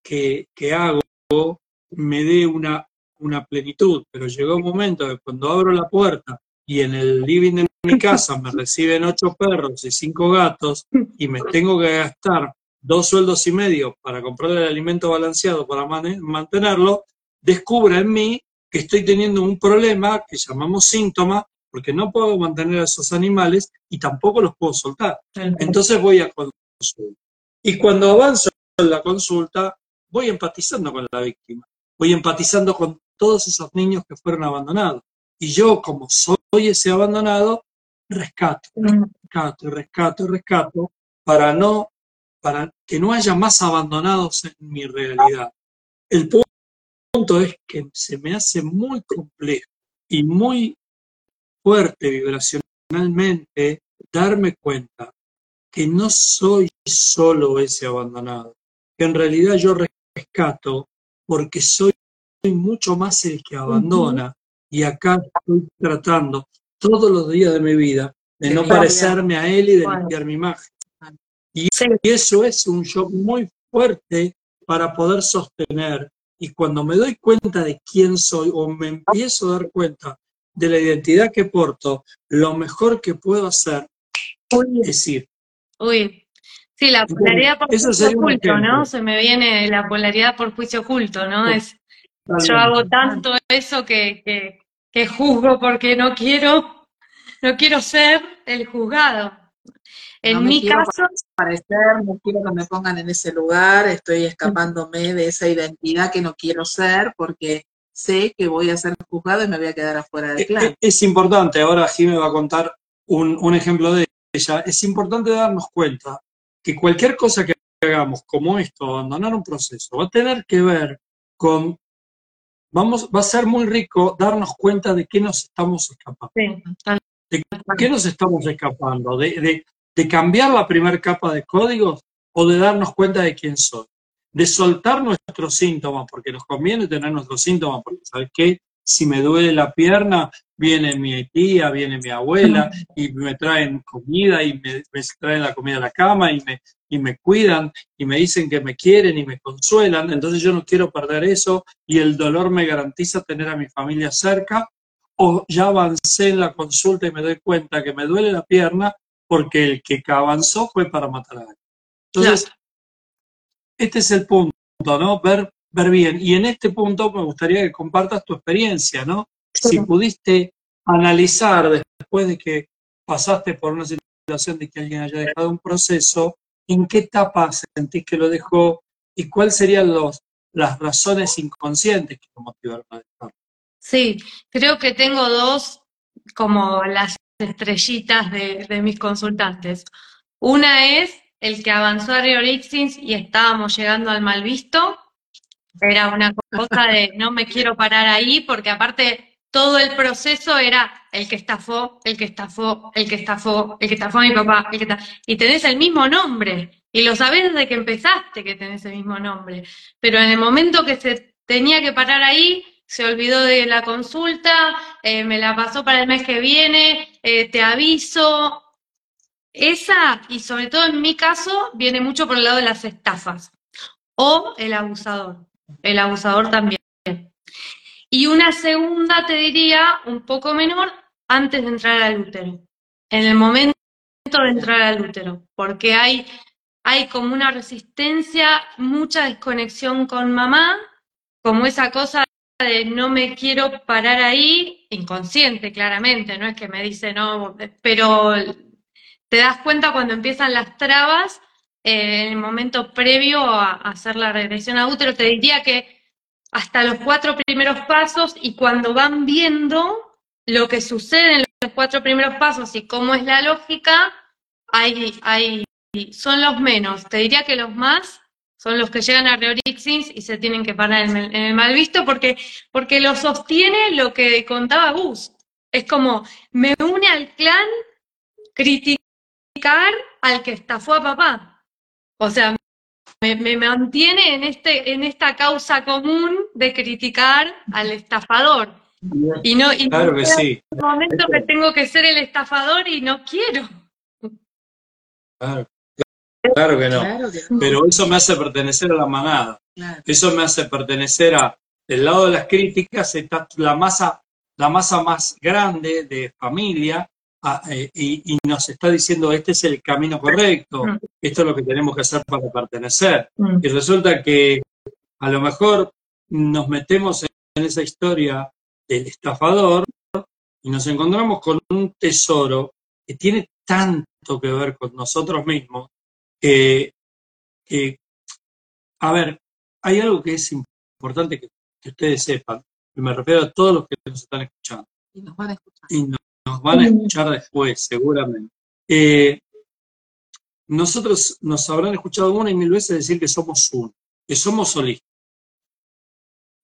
C: que, hago me dé una, una plenitud, pero llegó un momento que cuando abro la puerta y en el living de mi casa me reciben ocho perros y cinco gatos y me tengo que gastar dos sueldos y medio para comprarle el alimento balanceado para mantenerlo, descubra en mí que estoy teniendo un problema que llamamos síntoma, porque no puedo mantener a esos animales y tampoco los puedo soltar. Entonces voy a consulta. Y cuando avanzo en la consulta, voy empatizando con la víctima, voy empatizando con todos esos niños que fueron abandonados. Y yo, como soy ese abandonado, rescato, rescato, y rescato, y rescato, para no, para que no haya más abandonados en mi realidad. El pu- punto es que se me hace muy complejo y muy fuerte vibracionalmente darme cuenta que no soy solo ese abandonado, que en realidad yo rescato porque soy mucho más el que abandona y acá estoy tratando todos los días de mi vida de no parecerme a él y de limpiar mi imagen. Y eso es un shock muy fuerte para poder sostener. Y cuando me doy cuenta de quién soy o me empiezo a dar cuenta de la identidad que porto, lo mejor que puedo hacer es ir.
D: Uy, sí, la polaridad por juicio oculto. ¿no? Se me viene la polaridad por juicio oculto, ¿no? Es, yo hago tanto eso que, que, que juzgo porque no quiero, no quiero ser el juzgado. En
A: No me
D: mi
A: quiero
D: caso,
A: parecer, no quiero que me pongan en ese lugar, estoy escapándome de esa identidad que no quiero ser porque sé que voy a ser juzgado y me voy a quedar afuera del
C: Eh,
A: clan.
C: eh, Es importante, ahora Jimmy va a contar un, un ejemplo de ella, es importante darnos cuenta que cualquier cosa que hagamos como esto, abandonar un proceso, va a tener que ver con, vamos, va a ser muy rico darnos cuenta de qué nos estamos escapando.
D: sí,
C: ¿De qué nos estamos escapando? ¿De, de, de cambiar la primera capa de códigos o de darnos cuenta de quién soy? De soltar nuestros síntomas, porque nos conviene tener nuestros síntomas, porque ¿sabes qué? Si me duele la pierna, viene mi tía, viene mi abuela y me traen comida y me, me traen la comida a la cama y me, y me cuidan y me dicen que me quieren y me consuelan. Entonces yo no quiero perder eso y el dolor me garantiza tener a mi familia cerca o ya avancé en la consulta y me doy cuenta que me duele la pierna porque el que avanzó fue para matar a alguien. Entonces, este es el punto, ¿no? Ver, ver bien. Y en este punto me gustaría que compartas tu experiencia, ¿no? Si pudiste analizar después de que pasaste por una situación de que alguien haya dejado un proceso, ¿en qué etapa sentís que lo dejó y cuáles serían los, las razones inconscientes que lo motivaron a dejarlo?
D: Sí, creo que tengo dos como las estrellitas de, de mis consultantes. Una es el que avanzó a Rio Orixins y estábamos llegando al mal visto. Era una cosa de no me quiero parar ahí, porque aparte todo el proceso era el que estafó, el que estafó, el que estafó, el que estafó a mi papá, el que ta- y tenés el mismo nombre. Y lo sabés desde que empezaste que tenés el mismo nombre. Pero en el momento que se tenía que parar ahí, se olvidó de la consulta, eh, me la pasó para el mes que viene, eh, te aviso. Esa, y sobre todo en mi caso, viene mucho por el lado de las estafas. O el abusador. El abusador también. Y una segunda, te diría, un poco menor, antes de entrar al útero. En el momento de entrar al útero. Porque hay, hay como una resistencia, mucha desconexión con mamá, como esa cosa de no me quiero parar ahí, inconsciente claramente, no es que me dice no, pero te das cuenta cuando empiezan las trabas eh, en el momento previo a, hacer la regresión a útero. Te diría que hasta los cuatro primeros pasos y cuando van viendo lo que sucede en los cuatro primeros pasos y cómo es la lógica, hay, son los menos. Te diría que los más son los que llegan a Reorixins y se tienen que parar en el, en el mal visto porque, porque lo sostiene lo que contaba Gus. Es como, me une al clan criticar al que estafó a papá. O sea, me, me mantiene en, este, en esta causa común de criticar al estafador. Y no, y
C: Claro
D: no
C: que sí.
D: un momento que tengo que ser el estafador y no quiero.
C: Claro, claro que no.
A: Claro que no,
C: Pero eso me hace pertenecer a la manada.
A: claro.
C: Eso me hace pertenecer a, del lado de las críticas está la masa, la masa más grande de familia ah, eh, y, y nos está diciendo este es el camino correcto,
D: Mm.
C: esto es lo que tenemos que hacer para pertenecer.
D: Mm.
C: Y resulta que a lo mejor nos metemos en esa historia del estafador y nos encontramos con un tesoro que tiene tanto que ver con nosotros mismos que, que, a ver, hay algo que es importante que, que ustedes sepan, y me refiero a todos los que nos están escuchando
A: Y nos van a escuchar.
C: y nos van a escuchar después, seguramente. Eh, nosotros nos habrán escuchado una y mil veces decir que somos uno, que somos solistas,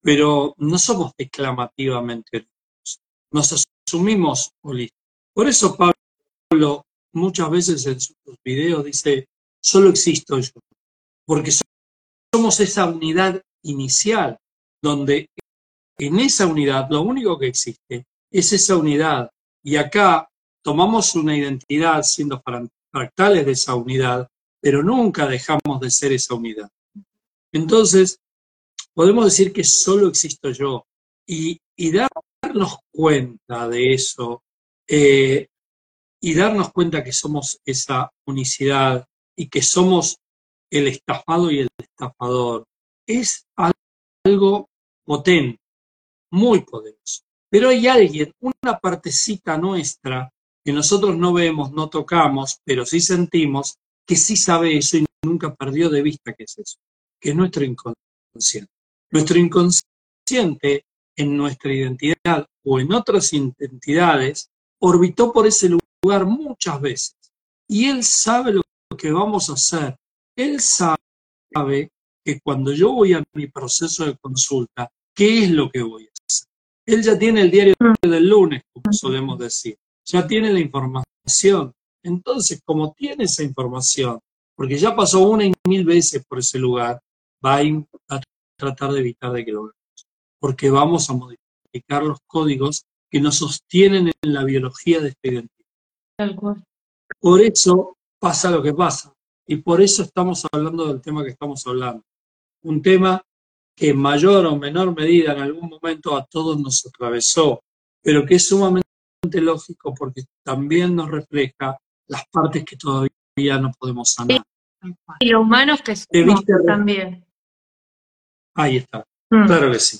C: pero no somos declamativamente unos, nos asumimos holistas. Por eso Pablo muchas veces en sus videos dice, solo existo yo, porque somos esa unidad inicial, donde en esa unidad lo único que existe es esa unidad. Y acá tomamos una identidad siendo fra- fractales de esa unidad, pero nunca dejamos de ser esa unidad. Entonces, podemos decir que solo existo yo y, y darnos cuenta de eso eh, y darnos cuenta que somos esa unicidad y que somos el estafado y el estafador es algo potente, muy poderoso. Pero hay alguien, una partecita nuestra que nosotros no vemos, no tocamos, pero sí sentimos, que sí sabe eso y nunca perdió de vista que es eso, que es nuestro inconsciente. Nuestro inconsciente en nuestra identidad o en otras identidades orbitó por ese lugar muchas veces. Y él sabe lo que vamos a hacer. Él sabe que cuando yo voy a mi proceso de consulta, ¿qué es lo que voy a hacer? Él ya tiene el diario del lunes, como solemos decir. Ya tiene la información. Entonces, como tiene esa información, porque ya pasó una y mil veces por ese lugar, va a, tratar de evitar de que lo hagamos. Porque vamos a modificar los códigos que nos sostienen en la biología de esta identidad.
D: Tal cual.
C: Por eso pasa lo que pasa. Y por eso estamos hablando del tema que estamos hablando. Un tema que en mayor o menor medida en algún momento a todos nos atravesó, pero que es sumamente lógico porque también nos refleja las partes que todavía no podemos sanar.
D: Y lo humanos que somos también.
C: Ahí está,
D: Mm.
C: claro que sí.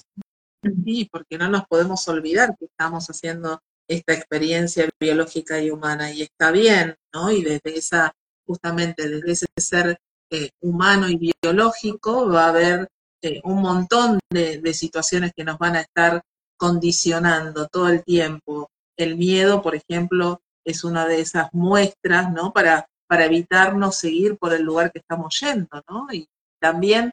A: Sí, porque no nos podemos olvidar que estamos haciendo esta experiencia biológica y humana y está bien, ¿no? Y desde esa, justamente desde ese ser eh, humano y biológico va a haber eh, un montón de, de situaciones que nos van a estar condicionando todo el tiempo. El miedo, por ejemplo, es una de esas muestras, ¿no? Para, para evitarnos seguir por el lugar que estamos yendo, ¿no? Y también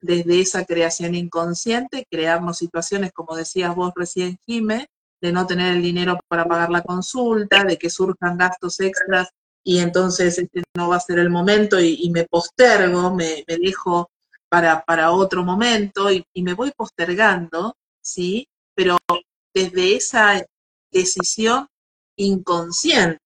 A: desde esa creación inconsciente, crearnos situaciones, como decías vos recién, Jime, de no tener el dinero para pagar la consulta, de que surjan gastos extras y entonces este no va a ser el momento y, y me postergo, me, me dejo para, para otro momento y, y me voy postergando, ¿sí? Pero desde esa decisión inconsciente,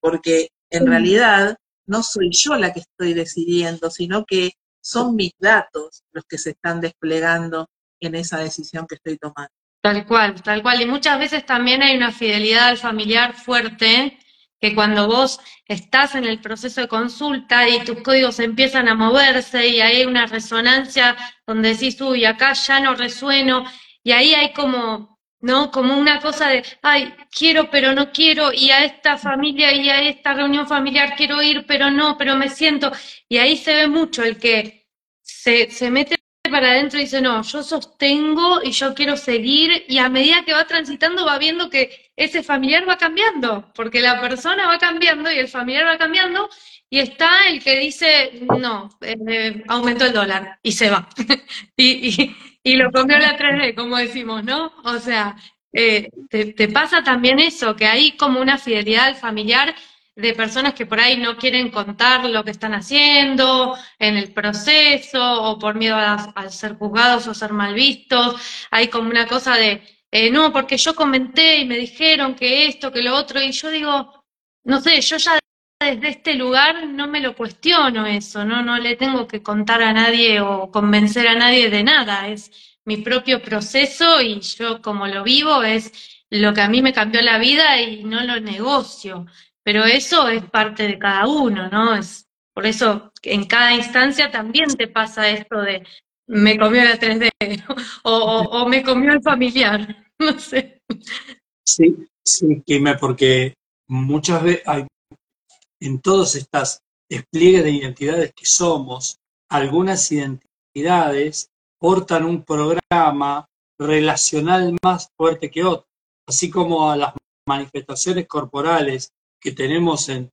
A: porque en realidad no soy yo la que estoy decidiendo, sino que son mis datos los que se están desplegando en esa decisión que estoy tomando.
D: Tal cual, tal cual. Y muchas veces también hay una fidelidad al familiar fuerte, que cuando vos estás en el proceso de consulta y tus códigos empiezan a moverse y hay una resonancia donde decís, uy, acá ya no resueno, y ahí hay como, ¿no? Como una cosa de, ay, quiero pero no quiero, y a esta familia y a esta reunión familiar quiero ir, pero no, pero me siento, y ahí se ve mucho el que se, se mete para adentro y dice, no, yo sostengo y yo quiero seguir y a medida que va transitando va viendo que ese familiar va cambiando, porque la persona va cambiando y el familiar va cambiando y está el que dice, no, eh, aumentó el dólar y se va. y, y, y lo comió la 3D, como decimos, ¿no? O sea, eh, te, te pasa también eso, que hay como una fidelidad al familiar de personas que por ahí no quieren contar lo que están haciendo en el proceso o por miedo a, ser juzgados o ser mal vistos. Hay como una cosa de, eh, no, porque yo comenté y me dijeron que esto, que lo otro, y yo digo, no sé, yo ya desde este lugar no me lo cuestiono eso, no, no le tengo que contar a nadie o convencer a nadie de nada, es mi propio proceso y yo como lo vivo es lo que a mí me cambió la vida y no lo negocio. Pero eso es parte de cada uno, ¿no? Es, por eso en cada instancia también te pasa esto de me comió la 3D o, me comió el familiar, no sé.
C: Sí, sí, porque muchas veces hay en todas estas despliegues de identidades que somos, algunas identidades portan un programa relacional más fuerte que otro, así como a las manifestaciones corporales que tenemos en,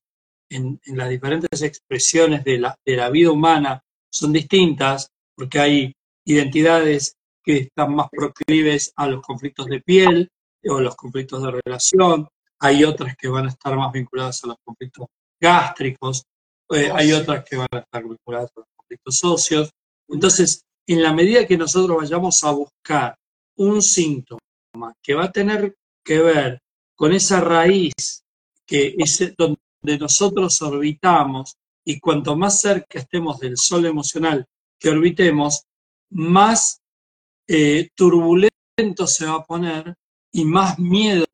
C: en, las diferentes expresiones de la, de la vida humana son distintas, porque hay identidades que están más proclives a los conflictos de piel o a los conflictos de relación, hay otras que van a estar más vinculadas a los conflictos gástricos, eh, hay otras que van a estar vinculadas a los conflictos socios. Entonces, en la medida que nosotros vayamos a buscar un síntoma que va a tener que ver con esa raíz que es donde nosotros orbitamos y cuanto más cerca estemos del sol emocional que orbitemos, más eh, turbulento se va a poner y más miedo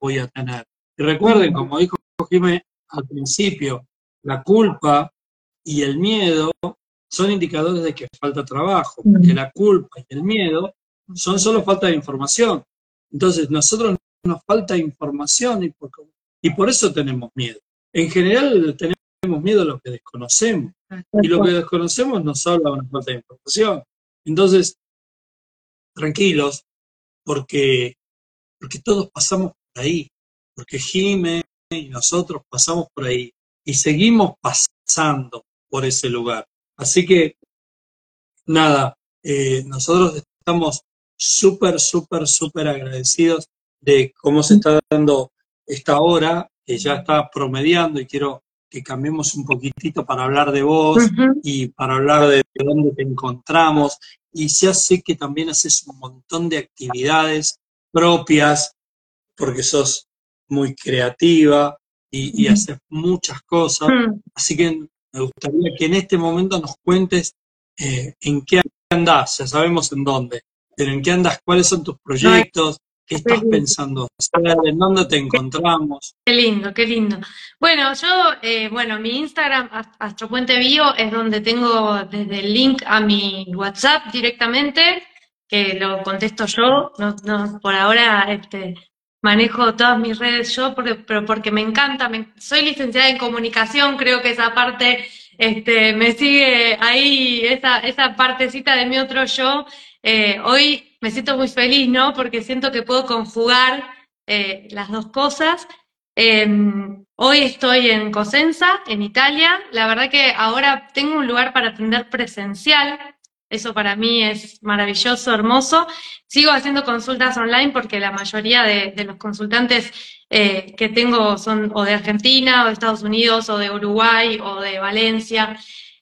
C: voy a tener. Y recuerden, como dijo Jiménez al principio, la culpa y el miedo son indicadores de que falta trabajo, porque la culpa y el miedo son solo falta de información. Entonces, nosotros nos falta información y por, y por eso tenemos miedo. En general tenemos miedo a lo que desconocemos. Y lo que desconocemos nos habla de una falta de información. Entonces, tranquilos, porque, porque todos pasamos por ahí, porque Jime y nosotros pasamos por ahí y seguimos pasando por ese lugar. Así que, nada, eh, nosotros estamos súper, súper, súper agradecidos de cómo se está dando esta hora, que ya está promediando y quiero que cambiemos un poquitito para hablar de vos y para hablar de dónde te encontramos. Y ya sé que también haces un montón de actividades propias, porque sos muy creativa y, haces muchas cosas. Así que me gustaría que en este momento nos cuentes eh, en qué andas, ya sabemos en dónde, pero en qué andas, cuáles son tus proyectos, qué estás pensando hacer, en dónde te encontramos.
D: Qué lindo, qué lindo. Bueno, yo, eh, bueno, mi Instagram, Astropuente Bio, es donde tengo desde el link a mi WhatsApp directamente, que lo contesto yo, no, no, por ahora este, manejo todas mis redes yo, porque, pero porque me encanta, soy licenciada en comunicación, creo que esa parte este, me sigue ahí, esa, esa partecita de mi otro yo. Eh, hoy me siento muy feliz, ¿no? Porque siento que puedo conjugar eh, las dos cosas. Em, hoy estoy en Cosenza, en Italia. La verdad que ahora tengo un lugar para atender presencial. Eso para mí es maravilloso, hermoso. Sigo haciendo consultas online porque la mayoría de, los consultantes eh, que tengo son o de Argentina, o de Estados Unidos, o de Uruguay, o de Valencia.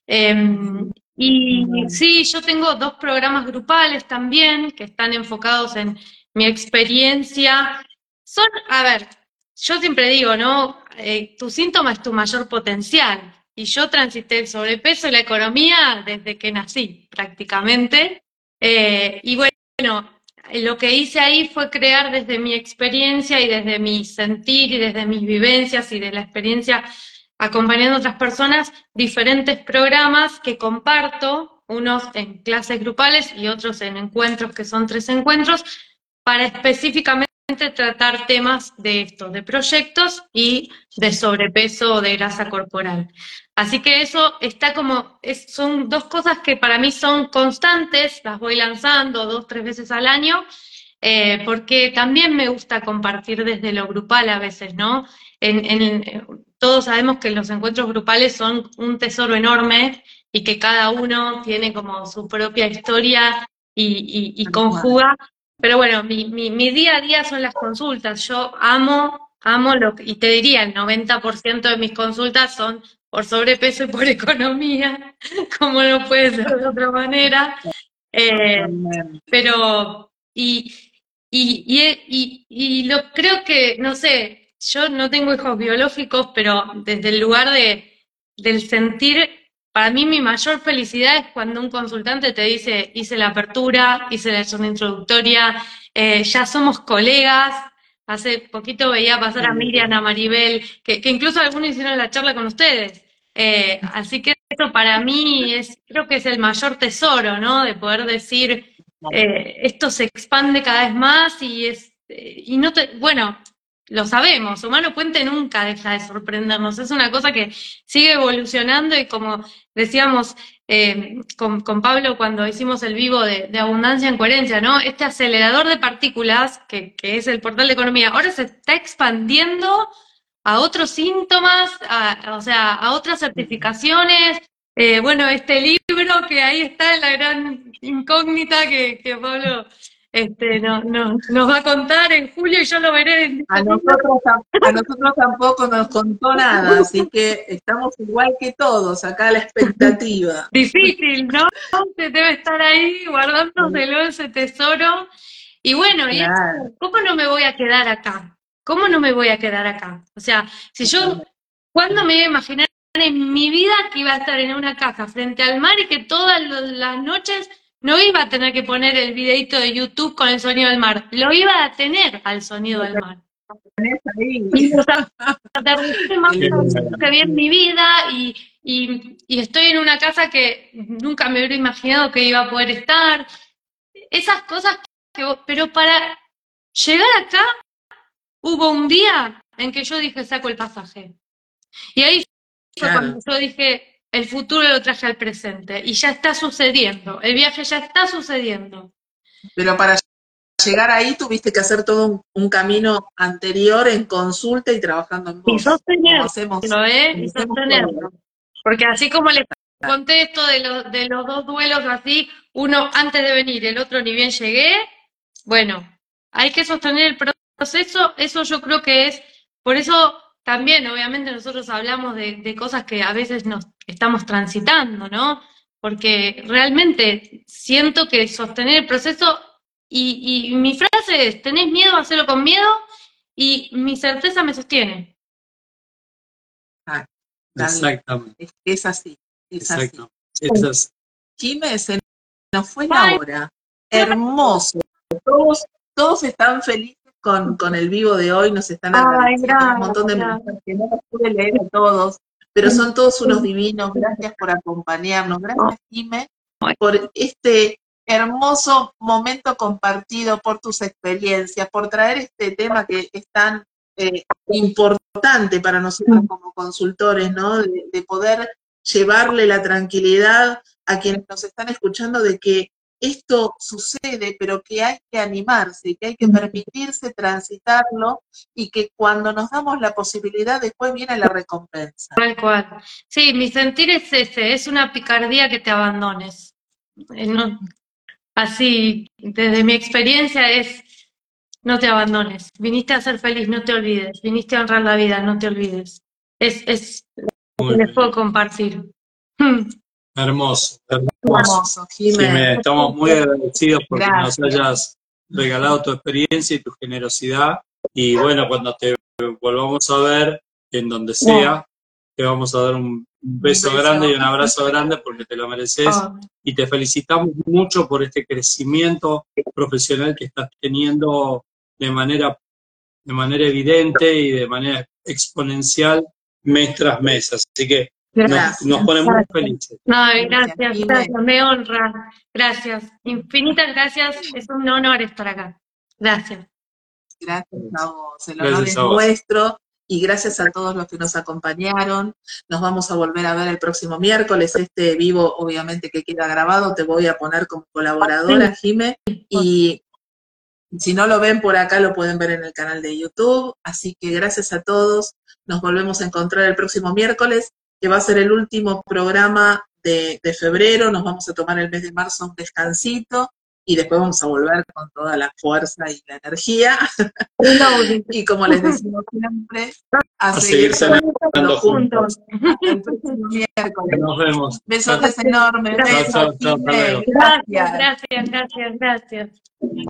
D: Em, y sí, yo tengo dos programas grupales también que están enfocados en mi experiencia. Son, a ver, yo siempre digo, ¿no? Eh, tu síntoma es tu mayor potencial y yo transité el sobrepeso y la economía desde que nací, prácticamente. Eh, y bueno, lo que hice ahí fue crear desde mi experiencia y desde mi sentir y desde mis vivencias y de la experiencia acompañando a otras personas diferentes programas que comparto, unos en clases grupales y otros en encuentros que son tres encuentros, para específicamente tratar temas de estos, de proyectos y de sobrepeso o de grasa corporal. Así que eso está como, son dos cosas que para mí son constantes, las voy lanzando dos, tres veces al año, eh, porque también me gusta compartir desde lo grupal a veces, ¿no? Todos sabemos que los encuentros grupales son un tesoro enorme y que cada uno tiene como su propia historia y conjuga pero bueno, mi, mi, mi, día a día son las consultas. Yo amo, amo lo que, y te diría, el 90% de mis consultas son por sobrepeso y por economía, como no puede ser de otra manera. Eh, pero, y, y, y, y, lo creo que, no sé, yo no tengo hijos biológicos, pero desde el lugar de, del sentir para mí mi mayor felicidad es cuando un consultante te dice, hice la apertura, hice la zona introductoria, eh, ya somos colegas. Hace poquito veía pasar a Miriam, a Maribel, que, incluso algunos hicieron la charla con ustedes. Eh, así que eso para mí es, creo que es el mayor tesoro, ¿no? De poder decir, eh, esto se expande cada vez más y es, y no te, bueno, lo sabemos, Humano Puente nunca deja de sorprendernos, es una cosa que sigue evolucionando y como decíamos eh, con, Pablo cuando hicimos el vivo de, Abundancia en Coherencia, ¿no? Este acelerador de partículas, que, es el portal de economía, ahora se está expandiendo a otros síntomas, o sea, a otras certificaciones. Eh, bueno, este libro que ahí está, la gran incógnita que, que Pablo este, no, no, nos va a contar en julio y yo lo veré.
A: a, nosotros, a nosotros tampoco nos contó nada, así que estamos igual que todos, acá a la expectativa.
D: Difícil, ¿no? Se debe estar ahí guardándoselo ese tesoro. Y bueno, ¿cómo no me voy a quedar acá? ¿Cómo no me voy a quedar acá? O sea, si yo, ¿cuándo me iba a imaginar en mi vida que iba a estar en una caja frente al mar y que todas las noches no iba a tener que poner el videito de YouTube con el sonido del mar, lo iba a tener al sonido del mar. Y que vi en mi vida y, y, estoy en una casa que nunca me hubiera imaginado que iba a poder estar. Esas cosas que, pero para llegar acá hubo un día en que yo dije saco el pasaje. Y ahí fue cuando yo dije el futuro lo traje al presente y ya está sucediendo, el viaje ya está sucediendo.
A: Pero para llegar ahí tuviste que hacer todo un, camino anterior en consulta y trabajando en vos.
D: Y sostenerlo, ¿eh? Y sostenerlo. Porque así como les conté esto de, los de los dos duelos así, uno antes de venir, el otro ni bien llegué, bueno, hay que sostener el proceso, eso yo creo que es, por eso también, obviamente, nosotros hablamos de, cosas que a veces nos estamos transitando, ¿no? Porque realmente siento que sostener el proceso, y, mi frase es, tenés miedo, a hacerlo con miedo, y mi certeza me sostiene.
A: Ah, Exactamente. Es, así, es así. Es se nos fue la hora. Hermoso. Todos, todos están felices con, con el vivo de hoy, nos están agradeciendo un montón de mensajes que no los pude leer a todos, pero son todos unos divinos, gracias por acompañarnos, gracias Jime por este hermoso momento compartido, por tus experiencias, por traer este tema que es tan eh, importante para nosotros como consultores, ¿no? de poder llevarle la tranquilidad a quienes nos están escuchando de que esto sucede, pero que hay que animarse, que hay que permitirse transitarlo y que cuando nos damos la posibilidad después viene la recompensa.
D: Tal cual. Sí, mi sentir es ese, es una picardía que te abandones. Eh, así, desde mi experiencia es, no te abandones. Viniste a ser feliz, no te olvides. Viniste a honrar la vida, no te olvides. Es, es lo que les puedo compartir.
C: Hermoso, hermoso. estamos muy agradecidos porque nos hayas regalado tu experiencia y tu generosidad. Y bueno, cuando te volvamos a ver, en donde sea, te vamos a dar un beso, grande y un abrazo grande porque te lo mereces. Ah. Y te felicitamos mucho por este crecimiento profesional que estás teniendo de manera, de manera evidente y de manera exponencial mes tras mes. Así que nos, nos ponemos muy felices.
D: No, gracias, gracias, me honra. Gracias, infinitas gracias. Es un honor estar acá. Gracias.
A: Gracias a vos. El honor es nuestro. Y gracias a todos los que nos acompañaron. Nos vamos a volver a ver el próximo miércoles. Este vivo, obviamente, que queda grabado, te voy a poner como colaboradora, Jime. Y si no lo ven por acá, lo pueden ver en el canal de YouTube. Así que gracias a todos. Nos volvemos a encontrar el próximo miércoles que va a ser el último programa de, febrero, nos vamos a tomar el mes de marzo un descansito y después vamos a volver con toda la fuerza y la energía. y como les decimos siempre, a, seguir, juntos. el próximo miércoles.
C: Nos vemos.
A: Besotes enormes.
D: Gracias, gracias, gracias, gracias.